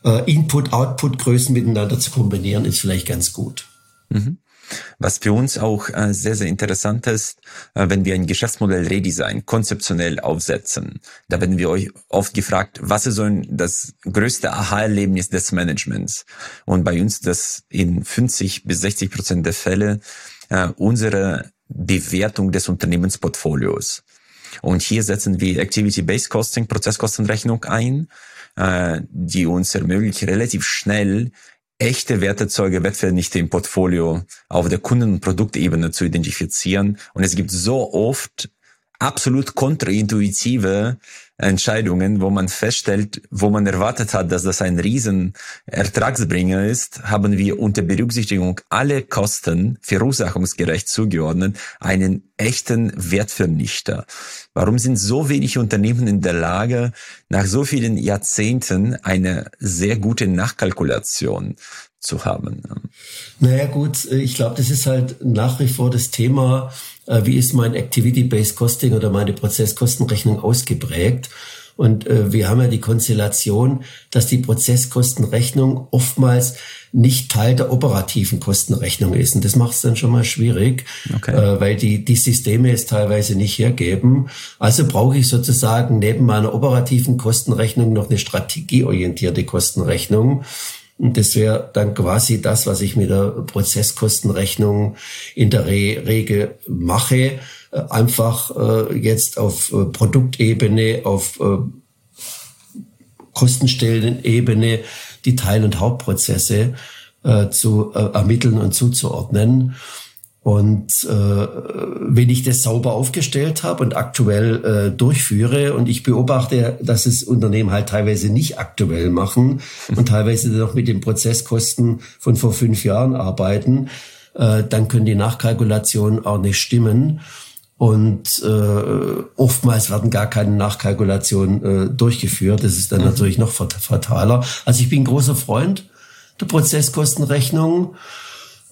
äh, Input-Output-Größen miteinander zu kombinieren, ist vielleicht ganz gut. Mhm. Was für uns auch äh, sehr, sehr interessant ist, äh, wenn wir ein Geschäftsmodell Redesign konzeptionell aufsetzen, da werden wir euch oft gefragt, was ist so das größte Aha-Erlebnis des Managements? Und bei uns das in 50 bis 60 Prozent der Fälle äh, unsere Bewertung des Unternehmensportfolios. Und hier setzen wir Activity-Based Costing, Prozesskostenrechnung ein äh, die uns ermöglicht, relativ schnell echte Wertezeuge, Wertvernichte im Portfolio auf der Kunden- und Produktebene zu identifizieren. Und es gibt so oft absolut kontraintuitive Entscheidungen, wo man feststellt, wo man erwartet hat, dass das ein riesen Ertragsbringer ist, haben wir unter Berücksichtigung alle Kosten verursachungsgerecht zugeordnet einen echten Wertvernichter. Warum sind so wenig Unternehmen in der Lage, nach so vielen Jahrzehnten eine sehr gute Nachkalkulation zu haben? Naja gut, ich glaube, das ist halt nach wie vor das Thema, wie ist mein Activity-Based Costing oder meine Prozesskostenrechnung ausgeprägt. Und äh, wir haben ja die Konstellation, dass die Prozesskostenrechnung oftmals nicht Teil der operativen Kostenrechnung ist. Und das macht es dann schon mal schwierig, okay. äh, weil die, die Systeme es teilweise nicht hergeben. Also brauche ich sozusagen neben meiner operativen Kostenrechnung noch eine strategieorientierte Kostenrechnung. Und das wäre dann quasi das, was ich mit der Prozesskostenrechnung in der Re Regel mache. Äh, einfach äh, jetzt auf äh, Produktebene, auf äh, Kostenstellenebene die Teil- und Hauptprozesse äh, zu äh, ermitteln und zuzuordnen. Und äh, wenn ich das sauber aufgestellt habe und aktuell äh, durchführe und ich beobachte, dass es Unternehmen halt teilweise nicht aktuell machen und teilweise noch mit den Prozesskosten von vor fünf Jahren arbeiten, äh, dann können die Nachkalkulationen auch nicht stimmen. Und äh, oftmals werden gar keine Nachkalkulationen äh, durchgeführt. Das ist dann mhm. natürlich noch fataler. Also ich bin großer Freund der Prozesskostenrechnung.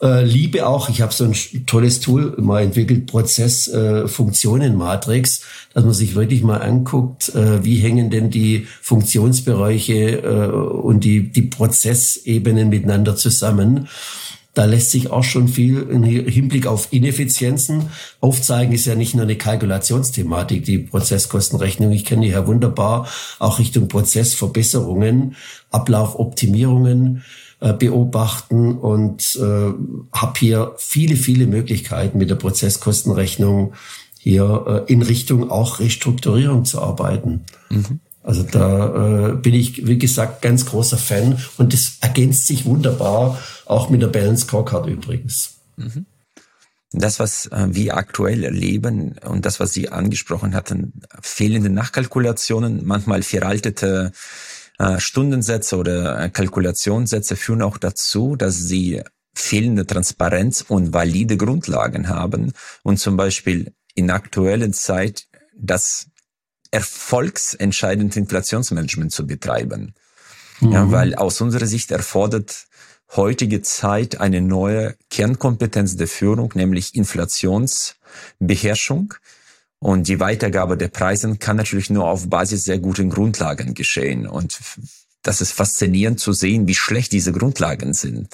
Äh, liebe auch, ich habe so ein tolles Tool mal entwickelt, Prozessfunktionen äh, Matrix, dass man sich wirklich mal anguckt, äh, wie hängen denn die Funktionsbereiche äh, und die, die Prozessebenen miteinander zusammen. Da lässt sich auch schon viel im Hinblick auf Ineffizienzen aufzeigen. Ist ja nicht nur eine Kalkulationsthematik, die Prozesskostenrechnung. Ich kenne die ja wunderbar auch Richtung Prozessverbesserungen, Ablaufoptimierungen äh, beobachten und äh, habe hier viele, viele Möglichkeiten mit der Prozesskostenrechnung hier äh, in Richtung auch Restrukturierung zu arbeiten. Mhm. Also da äh, bin ich, wie gesagt, ganz großer Fan und das ergänzt sich wunderbar, auch mit der Balance Scorecard übrigens. Mhm. Das, was äh, wir aktuell erleben und das, was Sie angesprochen hatten, fehlende Nachkalkulationen, manchmal veraltete Stundensätze oder äh, Kalkulationssätze führen auch dazu, dass sie fehlende Transparenz und valide Grundlagen haben und zum Beispiel in aktuellen Zeit das erfolgsentscheidende Inflationsmanagement zu betreiben. Mhm. Ja, weil aus unserer Sicht erfordert heutige Zeit eine neue Kernkompetenz der Führung, nämlich Inflationsbeherrschung. Und die Weitergabe der Preise kann natürlich nur auf Basis sehr guten Grundlagen geschehen. Und das ist faszinierend zu sehen, wie schlecht diese Grundlagen sind.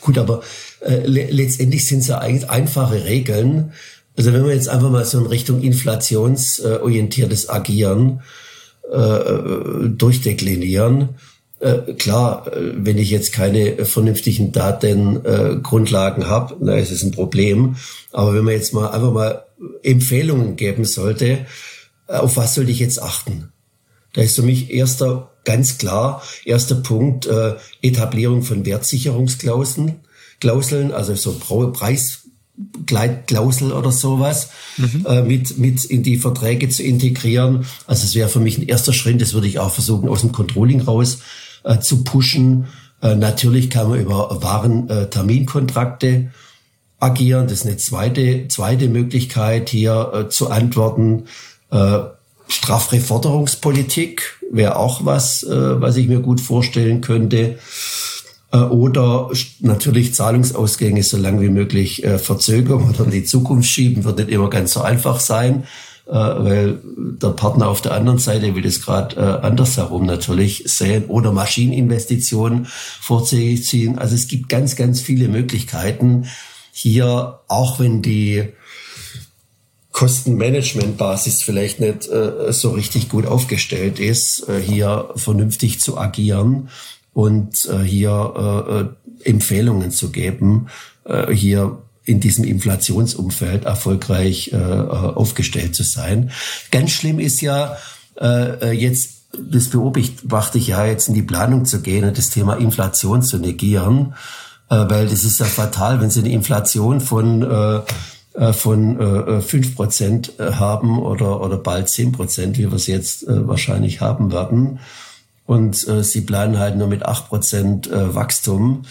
Gut, aber äh, le letztendlich sind es ja eigentlich einfache Regeln, also wenn wir jetzt einfach mal so in Richtung inflationsorientiertes Agieren äh, durchdeklinieren, äh, klar, äh, wenn ich jetzt keine vernünftigen Datengrundlagen äh, habe, na, ist es ein Problem. Aber wenn man jetzt mal einfach mal Empfehlungen geben sollte, äh, auf was sollte ich jetzt achten? Da ist für mich erster, ganz klar, erster Punkt, äh, Etablierung von Wertsicherungsklauseln, Klauseln, also so Preis, Gleitklausel oder sowas mhm. äh, mit, mit in die Verträge zu integrieren. Also es wäre für mich ein erster Schritt, das würde ich auch versuchen, aus dem Controlling raus äh, zu pushen. Äh, natürlich kann man über Waren-Terminkontrakte äh, agieren. Das ist eine zweite, zweite Möglichkeit, hier äh, zu antworten. Äh, Strafreforderungspolitik wäre auch was, was ich mir gut vorstellen könnte. Oder natürlich Zahlungsausgänge so lange wie möglich äh, verzögern oder in die Zukunft schieben, wird nicht immer ganz so einfach sein, weil der Partner auf der anderen Seite will das gerade andersherum natürlich sehen oder Maschineninvestitionen vorziehen. Also es gibt ganz, ganz viele Möglichkeiten hier, auch wenn die Kostenmanagementbasis vielleicht nicht äh, so richtig gut aufgestellt ist, äh, hier vernünftig zu agieren und äh, hier äh, äh, Empfehlungen zu geben, äh, hier in diesem Inflationsumfeld erfolgreich äh, äh, aufgestellt zu sein. Ganz schlimm ist ja äh, jetzt, das beobachte ich ja jetzt in die Planung zu gehen und das Thema Inflation zu negieren, äh, weil das ist ja fatal, wenn Sie eine Inflation von äh, von fünf Prozent haben oder, oder bald zehn Prozent, wie wir es jetzt wahrscheinlich haben werden und äh, sie planen halt nur mit acht Prozent äh, Wachstum,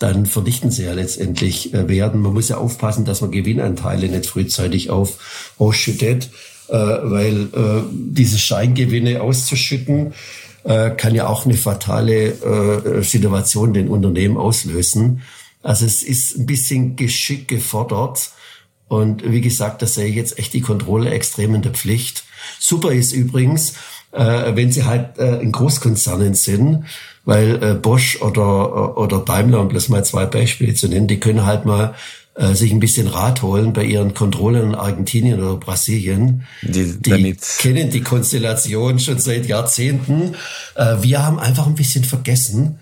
dann verdichten sie ja letztendlich äh, werden. Man muss ja aufpassen, dass man Gewinnanteile nicht frühzeitig auf, ausschüttet, äh, weil äh, diese Scheingewinne auszuschütten, äh, kann ja auch eine fatale äh, Situation den Unternehmen auslösen. Also es ist ein bisschen Geschick gefordert. Und wie gesagt, da sehe ich jetzt echt die Kontrolle extrem in der Pflicht. Super ist übrigens, äh, wenn sie halt äh, in Großkonzernen sind, weil äh, Bosch oder, oder Daimler, um bloß mal zwei Beispiele zu nennen, die können halt mal äh, sich ein bisschen Rat holen bei ihren Kontrollen in Argentinien oder Brasilien. Die, die kennen die Konstellation schon seit Jahrzehnten. Äh, wir haben einfach ein bisschen vergessen,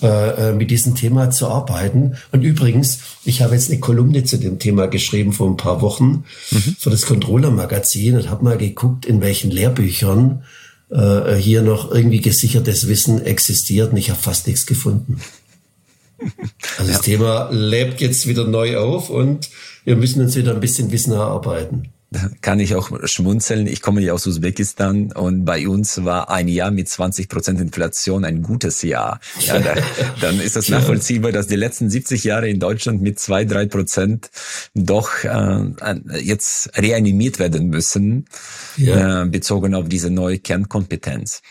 äh, äh, mit diesem Thema zu arbeiten. Und übrigens, ich habe jetzt eine Kolumne zu dem Thema geschrieben vor ein paar Wochen mhm. für das Controller-Magazin und habe mal geguckt, in welchen Lehrbüchern äh, hier noch irgendwie gesichertes Wissen existiert. Und ich habe fast nichts gefunden. Also das ja. Thema lebt jetzt wieder neu auf und wir müssen uns wieder ein bisschen Wissen erarbeiten. Da kann ich auch schmunzeln. Ich komme ja aus Usbekistan und bei uns war ein Jahr mit 20 Prozent Inflation ein gutes Jahr. Ja, da, dann ist es nachvollziehbar, dass die letzten 70 Jahre in Deutschland mit zwei, drei Prozent doch äh, jetzt reanimiert werden müssen, ja. äh, bezogen auf diese neue Kernkompetenz.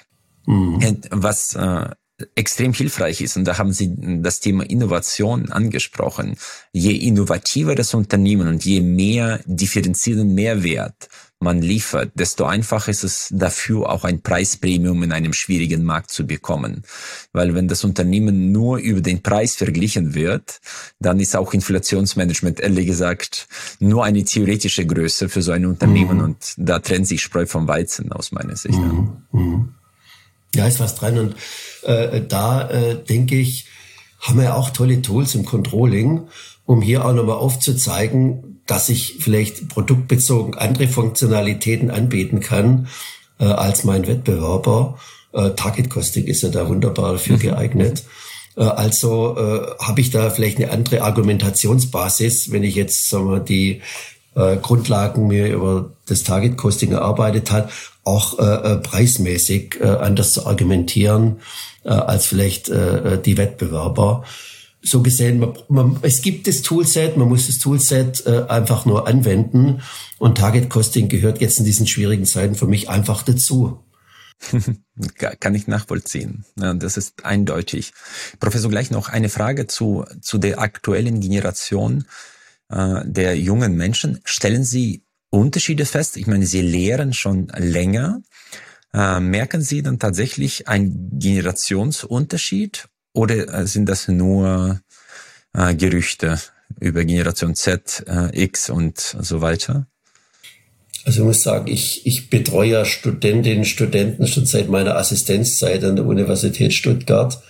Mhm. Was äh, extrem hilfreich ist. Und da haben Sie das Thema Innovation angesprochen. Je innovativer das Unternehmen und je mehr differenzierten Mehrwert man liefert, desto einfacher ist es dafür, auch ein Preispremium in einem schwierigen Markt zu bekommen. Weil wenn das Unternehmen nur über den Preis verglichen wird, dann ist auch Inflationsmanagement, ehrlich gesagt, nur eine theoretische Größe für so ein Unternehmen. Mhm. Und da trennt sich Spreu vom Weizen aus meiner Sicht. Mhm. Mhm. Ja, ist was dran. Und äh, da äh, denke ich, haben wir auch tolle Tools im Controlling, um hier auch nochmal aufzuzeigen, dass ich vielleicht produktbezogen andere Funktionalitäten anbieten kann äh, als mein Wettbewerber. Äh, Target Costing ist ja da wunderbar dafür mhm. geeignet. Äh, also äh, habe ich da vielleicht eine andere Argumentationsbasis, wenn ich jetzt sagen wir, die äh, Grundlagen mir über das Target Costing erarbeitet hat, auch äh, äh, preismäßig äh, anders zu argumentieren äh, als vielleicht äh, äh, die Wettbewerber. So gesehen, man, man, es gibt das Toolset, man muss das Toolset äh, einfach nur anwenden und Target Costing gehört jetzt in diesen schwierigen Zeiten für mich einfach dazu. Kann ich nachvollziehen. Das ist eindeutig. Professor, gleich noch eine Frage zu, zu der aktuellen Generation äh, der jungen Menschen. Stellen Sie Unterschiede fest? Ich meine, Sie lehren schon länger. Äh, merken Sie dann tatsächlich einen Generationsunterschied oder äh, sind das nur äh, Gerüchte über Generation Z, äh, X und so weiter? Also ich muss sagen, ich, ich betreue ja Studentinnen und Studenten schon seit meiner Assistenzzeit an der Universität Stuttgart.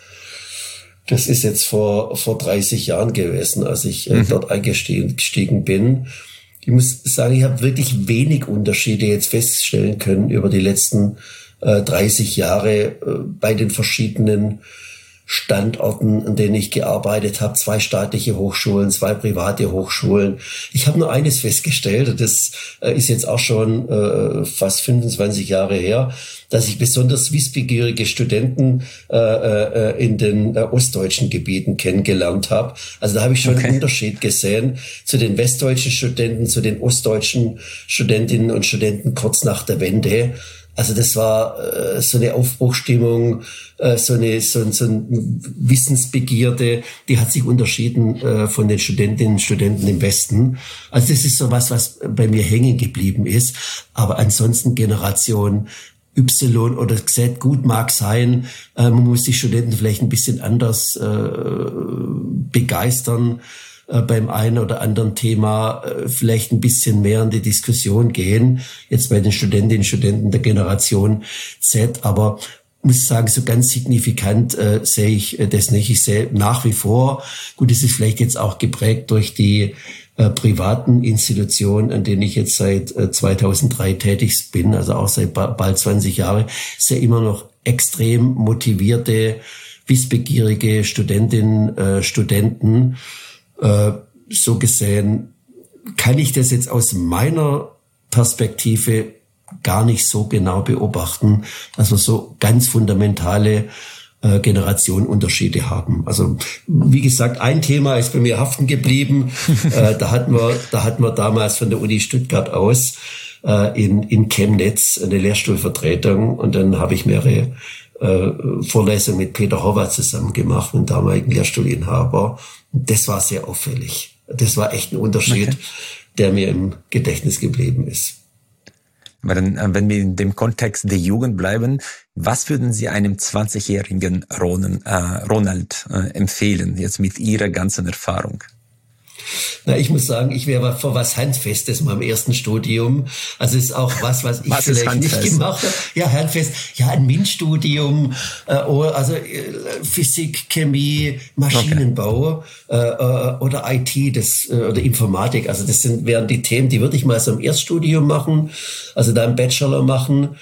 Das ist jetzt vor, vor 30 Jahren gewesen, als ich äh, mhm. dort eingestiegen bin ich muss sagen, ich habe wirklich wenig Unterschiede jetzt feststellen können über die letzten äh, 30 Jahre äh, bei den verschiedenen Standorten, an denen ich gearbeitet habe, zwei staatliche Hochschulen, zwei private Hochschulen. Ich habe nur eines festgestellt, das äh, ist jetzt auch schon äh, fast 25 Jahre her, dass ich besonders wissbegierige Studenten äh, äh, in den äh, ostdeutschen Gebieten kennengelernt habe. Also da habe ich schon okay. einen Unterschied gesehen zu den westdeutschen Studenten, zu den ostdeutschen Studentinnen und Studenten kurz nach der Wende. Also das war äh, so eine Aufbruchstimmung, äh, so, eine, so, so eine Wissensbegierde, die hat sich unterschieden äh, von den Studentinnen und Studenten im Westen. Also das ist so was, was bei mir hängen geblieben ist. Aber ansonsten Generation Y oder Z gut mag sein. Äh, man muss die Studenten vielleicht ein bisschen anders äh, begeistern äh, beim einen oder anderen Thema äh, vielleicht ein bisschen mehr in die Diskussion gehen. Jetzt bei den Studentinnen und Studenten der Generation Z, aber muss sagen, so ganz signifikant äh, sehe ich äh, das nicht. Ich sehe nach wie vor, gut, es ist vielleicht jetzt auch geprägt durch die äh, privaten Institutionen, an denen ich jetzt seit äh, 2003 tätig bin, also auch seit ba bald 20 Jahre, sehe immer noch extrem motivierte, wissbegierige Studentinnen, äh, Studenten, äh, so gesehen kann ich das jetzt aus meiner Perspektive gar nicht so genau beobachten, dass wir so ganz fundamentale äh, Generationenunterschiede haben. Also wie gesagt, ein Thema ist bei mir haften geblieben. äh, da hatten wir, da hatten wir damals von der Uni Stuttgart aus äh, in, in Chemnitz eine Lehrstuhlvertretung und dann habe ich mehrere äh, Vorlesungen mit Peter Horvath zusammen gemacht, dem damaligen Lehrstuhlinhaber. Das war sehr auffällig. Das war echt ein Unterschied, okay. der mir im Gedächtnis geblieben ist. Aber dann, äh, wenn wir in dem Kontext der Jugend bleiben, was würden Sie einem 20-jährigen Ronald äh, empfehlen, jetzt mit Ihrer ganzen Erfahrung? Na, ich muss sagen, ich wäre vor was Handfestes in meinem ersten Studium. Also ist auch was, was ich was vielleicht nicht gemacht habe. Ja, Handfest. Ja, ein MINT-Studium, äh, also äh, Physik, Chemie, Maschinenbau okay. äh, äh oder IT, das äh, oder Informatik. Also das sind wären die Themen, die würde ich mal so im Erststudium machen, also da im Bachelor machen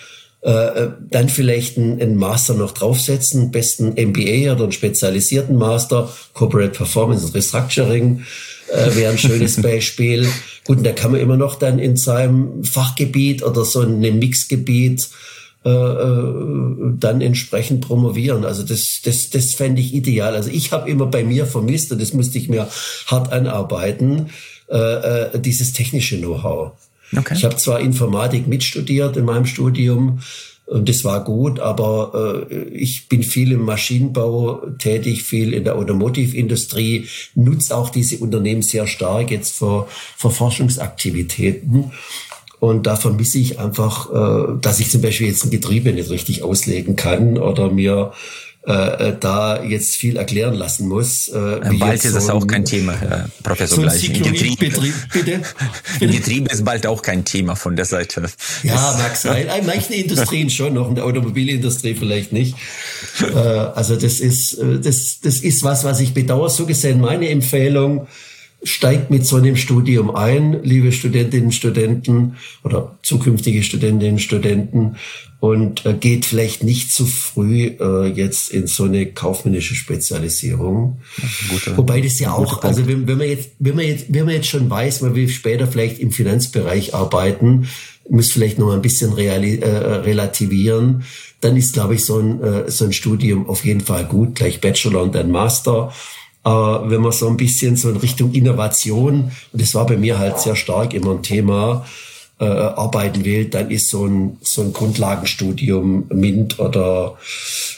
äh, dann vielleicht einen, einen Master noch draufsetzen, besten MBA oder einen spezialisierten Master, Corporate Performance and Restructuring äh, wäre ein schönes Beispiel. Gut, und da kann man immer noch dann in seinem Fachgebiet oder so einem Mixgebiet äh, äh, dann entsprechend promovieren. Also das, das, das fände ich ideal. Also ich habe immer bei mir vermisst, und das musste ich mir hart anarbeiten, äh, äh, dieses technische Know-how. Okay. Ich habe zwar Informatik mitstudiert in meinem Studium, und das war gut, aber äh, ich bin viel im Maschinenbau tätig, viel in der Automotive-Industrie, nutze auch diese Unternehmen sehr stark jetzt für, für Forschungsaktivitäten. Und da vermisse ich einfach, äh, dass ich zum Beispiel jetzt ein Getriebe nicht richtig auslegen kann oder mir äh, äh, da jetzt viel erklären lassen muss. Äh, bald ist so das auch kein Thema, Herr Professor so Gleich. Getriebe, bitte? bitte? Getriebe ist bald auch kein Thema von der Seite. Ja, mag sein. In manchen Industrien schon noch, in der Automobilindustrie vielleicht nicht. Äh, also das ist, äh, das, das ist was, was ich bedauere. So gesehen meine Empfehlung, steigt mit so einem Studium ein, liebe Studentinnen und Studenten oder zukünftige Studentinnen und Studenten und äh, geht vielleicht nicht zu früh äh, jetzt in so eine kaufmännische Spezialisierung. Gute, Wobei das ja auch, also wenn, wenn man jetzt, wenn man jetzt, wenn man jetzt schon weiß, man will später vielleicht im Finanzbereich arbeiten, muss vielleicht noch ein bisschen reali äh, relativieren, dann ist, glaube ich, so ein, äh, so ein Studium auf jeden Fall gut, gleich Bachelor und dann Master. Aber wenn man so ein bisschen so in Richtung Innovation, und das war bei mir halt sehr stark immer ein Thema, äh, arbeiten will, dann ist so ein, so ein Grundlagenstudium MINT oder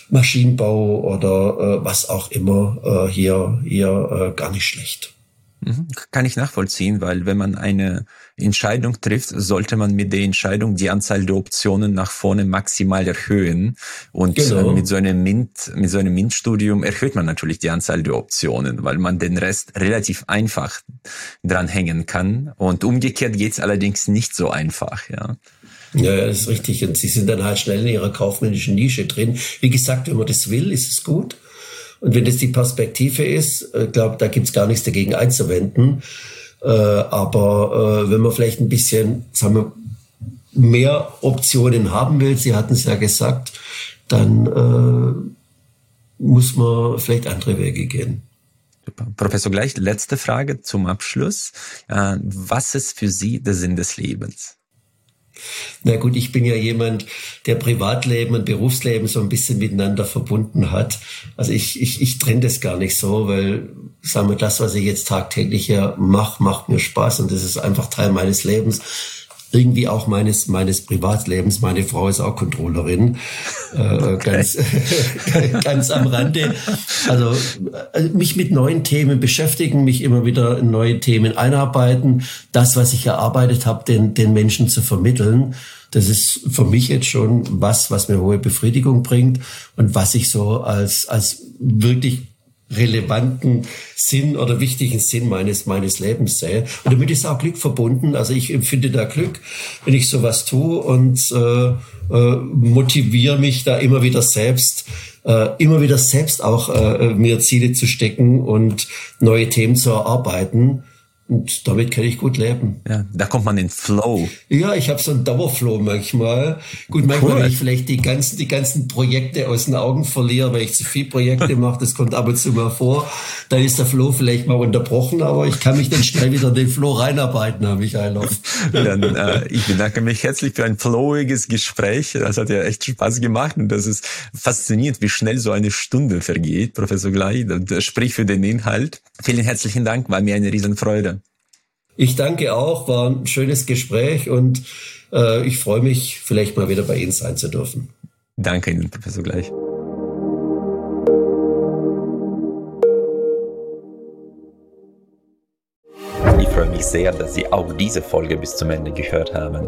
Maschinenbau oder äh, was auch immer äh, hier, hier äh, gar nicht schlecht. Mhm. Kann ich nachvollziehen, weil wenn man eine Entscheidung trifft, sollte man mit der Entscheidung die Anzahl der Optionen nach vorne maximal erhöhen. Und äh, genau. mit so einem MINT, mit so einem MINT-Studium erhöht man natürlich die Anzahl der Optionen, weil man den Rest relativ einfach dranhängen kann. Und umgekehrt geht's allerdings nicht so einfach, ja. Ja, das ist richtig. Und sie sind dann halt schnell in ihrer kaufmännischen Nische drin. Wie gesagt, wenn man das will, ist es gut. Und wenn das die Perspektive ist, äh, glaube da gibt's gar nichts dagegen einzuwenden. Äh, aber äh, wenn man vielleicht ein bisschen, sagen wir, mehr Optionen haben will, Sie hatten es ja gesagt, dann äh, muss man vielleicht andere Wege gehen. Super. Professor Gleich, letzte Frage zum Abschluss. Äh, was ist für Sie der Sinn des Lebens? Na gut, ich bin ja jemand, der Privatleben und Berufsleben so ein bisschen miteinander verbunden hat. Also ich, ich, ich trenne das gar nicht so, weil, sagen wir, das, was ich jetzt tagtäglich ja mache, macht mir Spaß und das ist einfach Teil meines Lebens irgendwie auch meines meines Privatlebens. Meine Frau ist auch Controllerin, äh, okay. ganz ganz am Rande. Also äh, mich mit neuen Themen beschäftigen, mich immer wieder in neue Themen einarbeiten, das, was ich erarbeitet habe, den den Menschen zu vermitteln. Das ist für mich jetzt schon was, was mir hohe Befriedigung bringt und was ich so als als wirklich relevanten Sinn oder wichtigen Sinn meines, meines Lebens sehe. Und damit ist auch Glück verbunden. Also ich empfinde da Glück, wenn ich sowas tue und äh, äh, motiviere mich da immer wieder selbst, äh, immer wieder selbst auch äh, mir Ziele zu stecken und neue Themen zu erarbeiten. Und damit kann ich gut leben. Ja, da kommt man in Flow. Ja, ich habe so einen Dauerflow manchmal. Gut, manchmal, cool. wenn ich vielleicht die ganzen, die ganzen Projekte aus den Augen verliere, weil ich zu viel Projekte mache, das kommt ab und zu mal vor, dann ist der Flow vielleicht mal unterbrochen, aber ich kann mich dann schnell wieder in den Flow reinarbeiten, Herr Michailov. Dann, äh, ich bedanke mich herzlich für ein flowiges Gespräch. Das hat ja echt Spaß gemacht und das ist faszinierend, wie schnell so eine Stunde vergeht, Professor Glei. Sprich für den Inhalt. Vielen herzlichen Dank, war mir eine Riesenfreude. Ich danke auch, war ein schönes Gespräch und äh, ich freue mich, vielleicht mal wieder bei Ihnen sein zu dürfen. Danke Ihnen, Professor Gleich. Ich freue mich sehr, dass Sie auch diese Folge bis zum Ende gehört haben.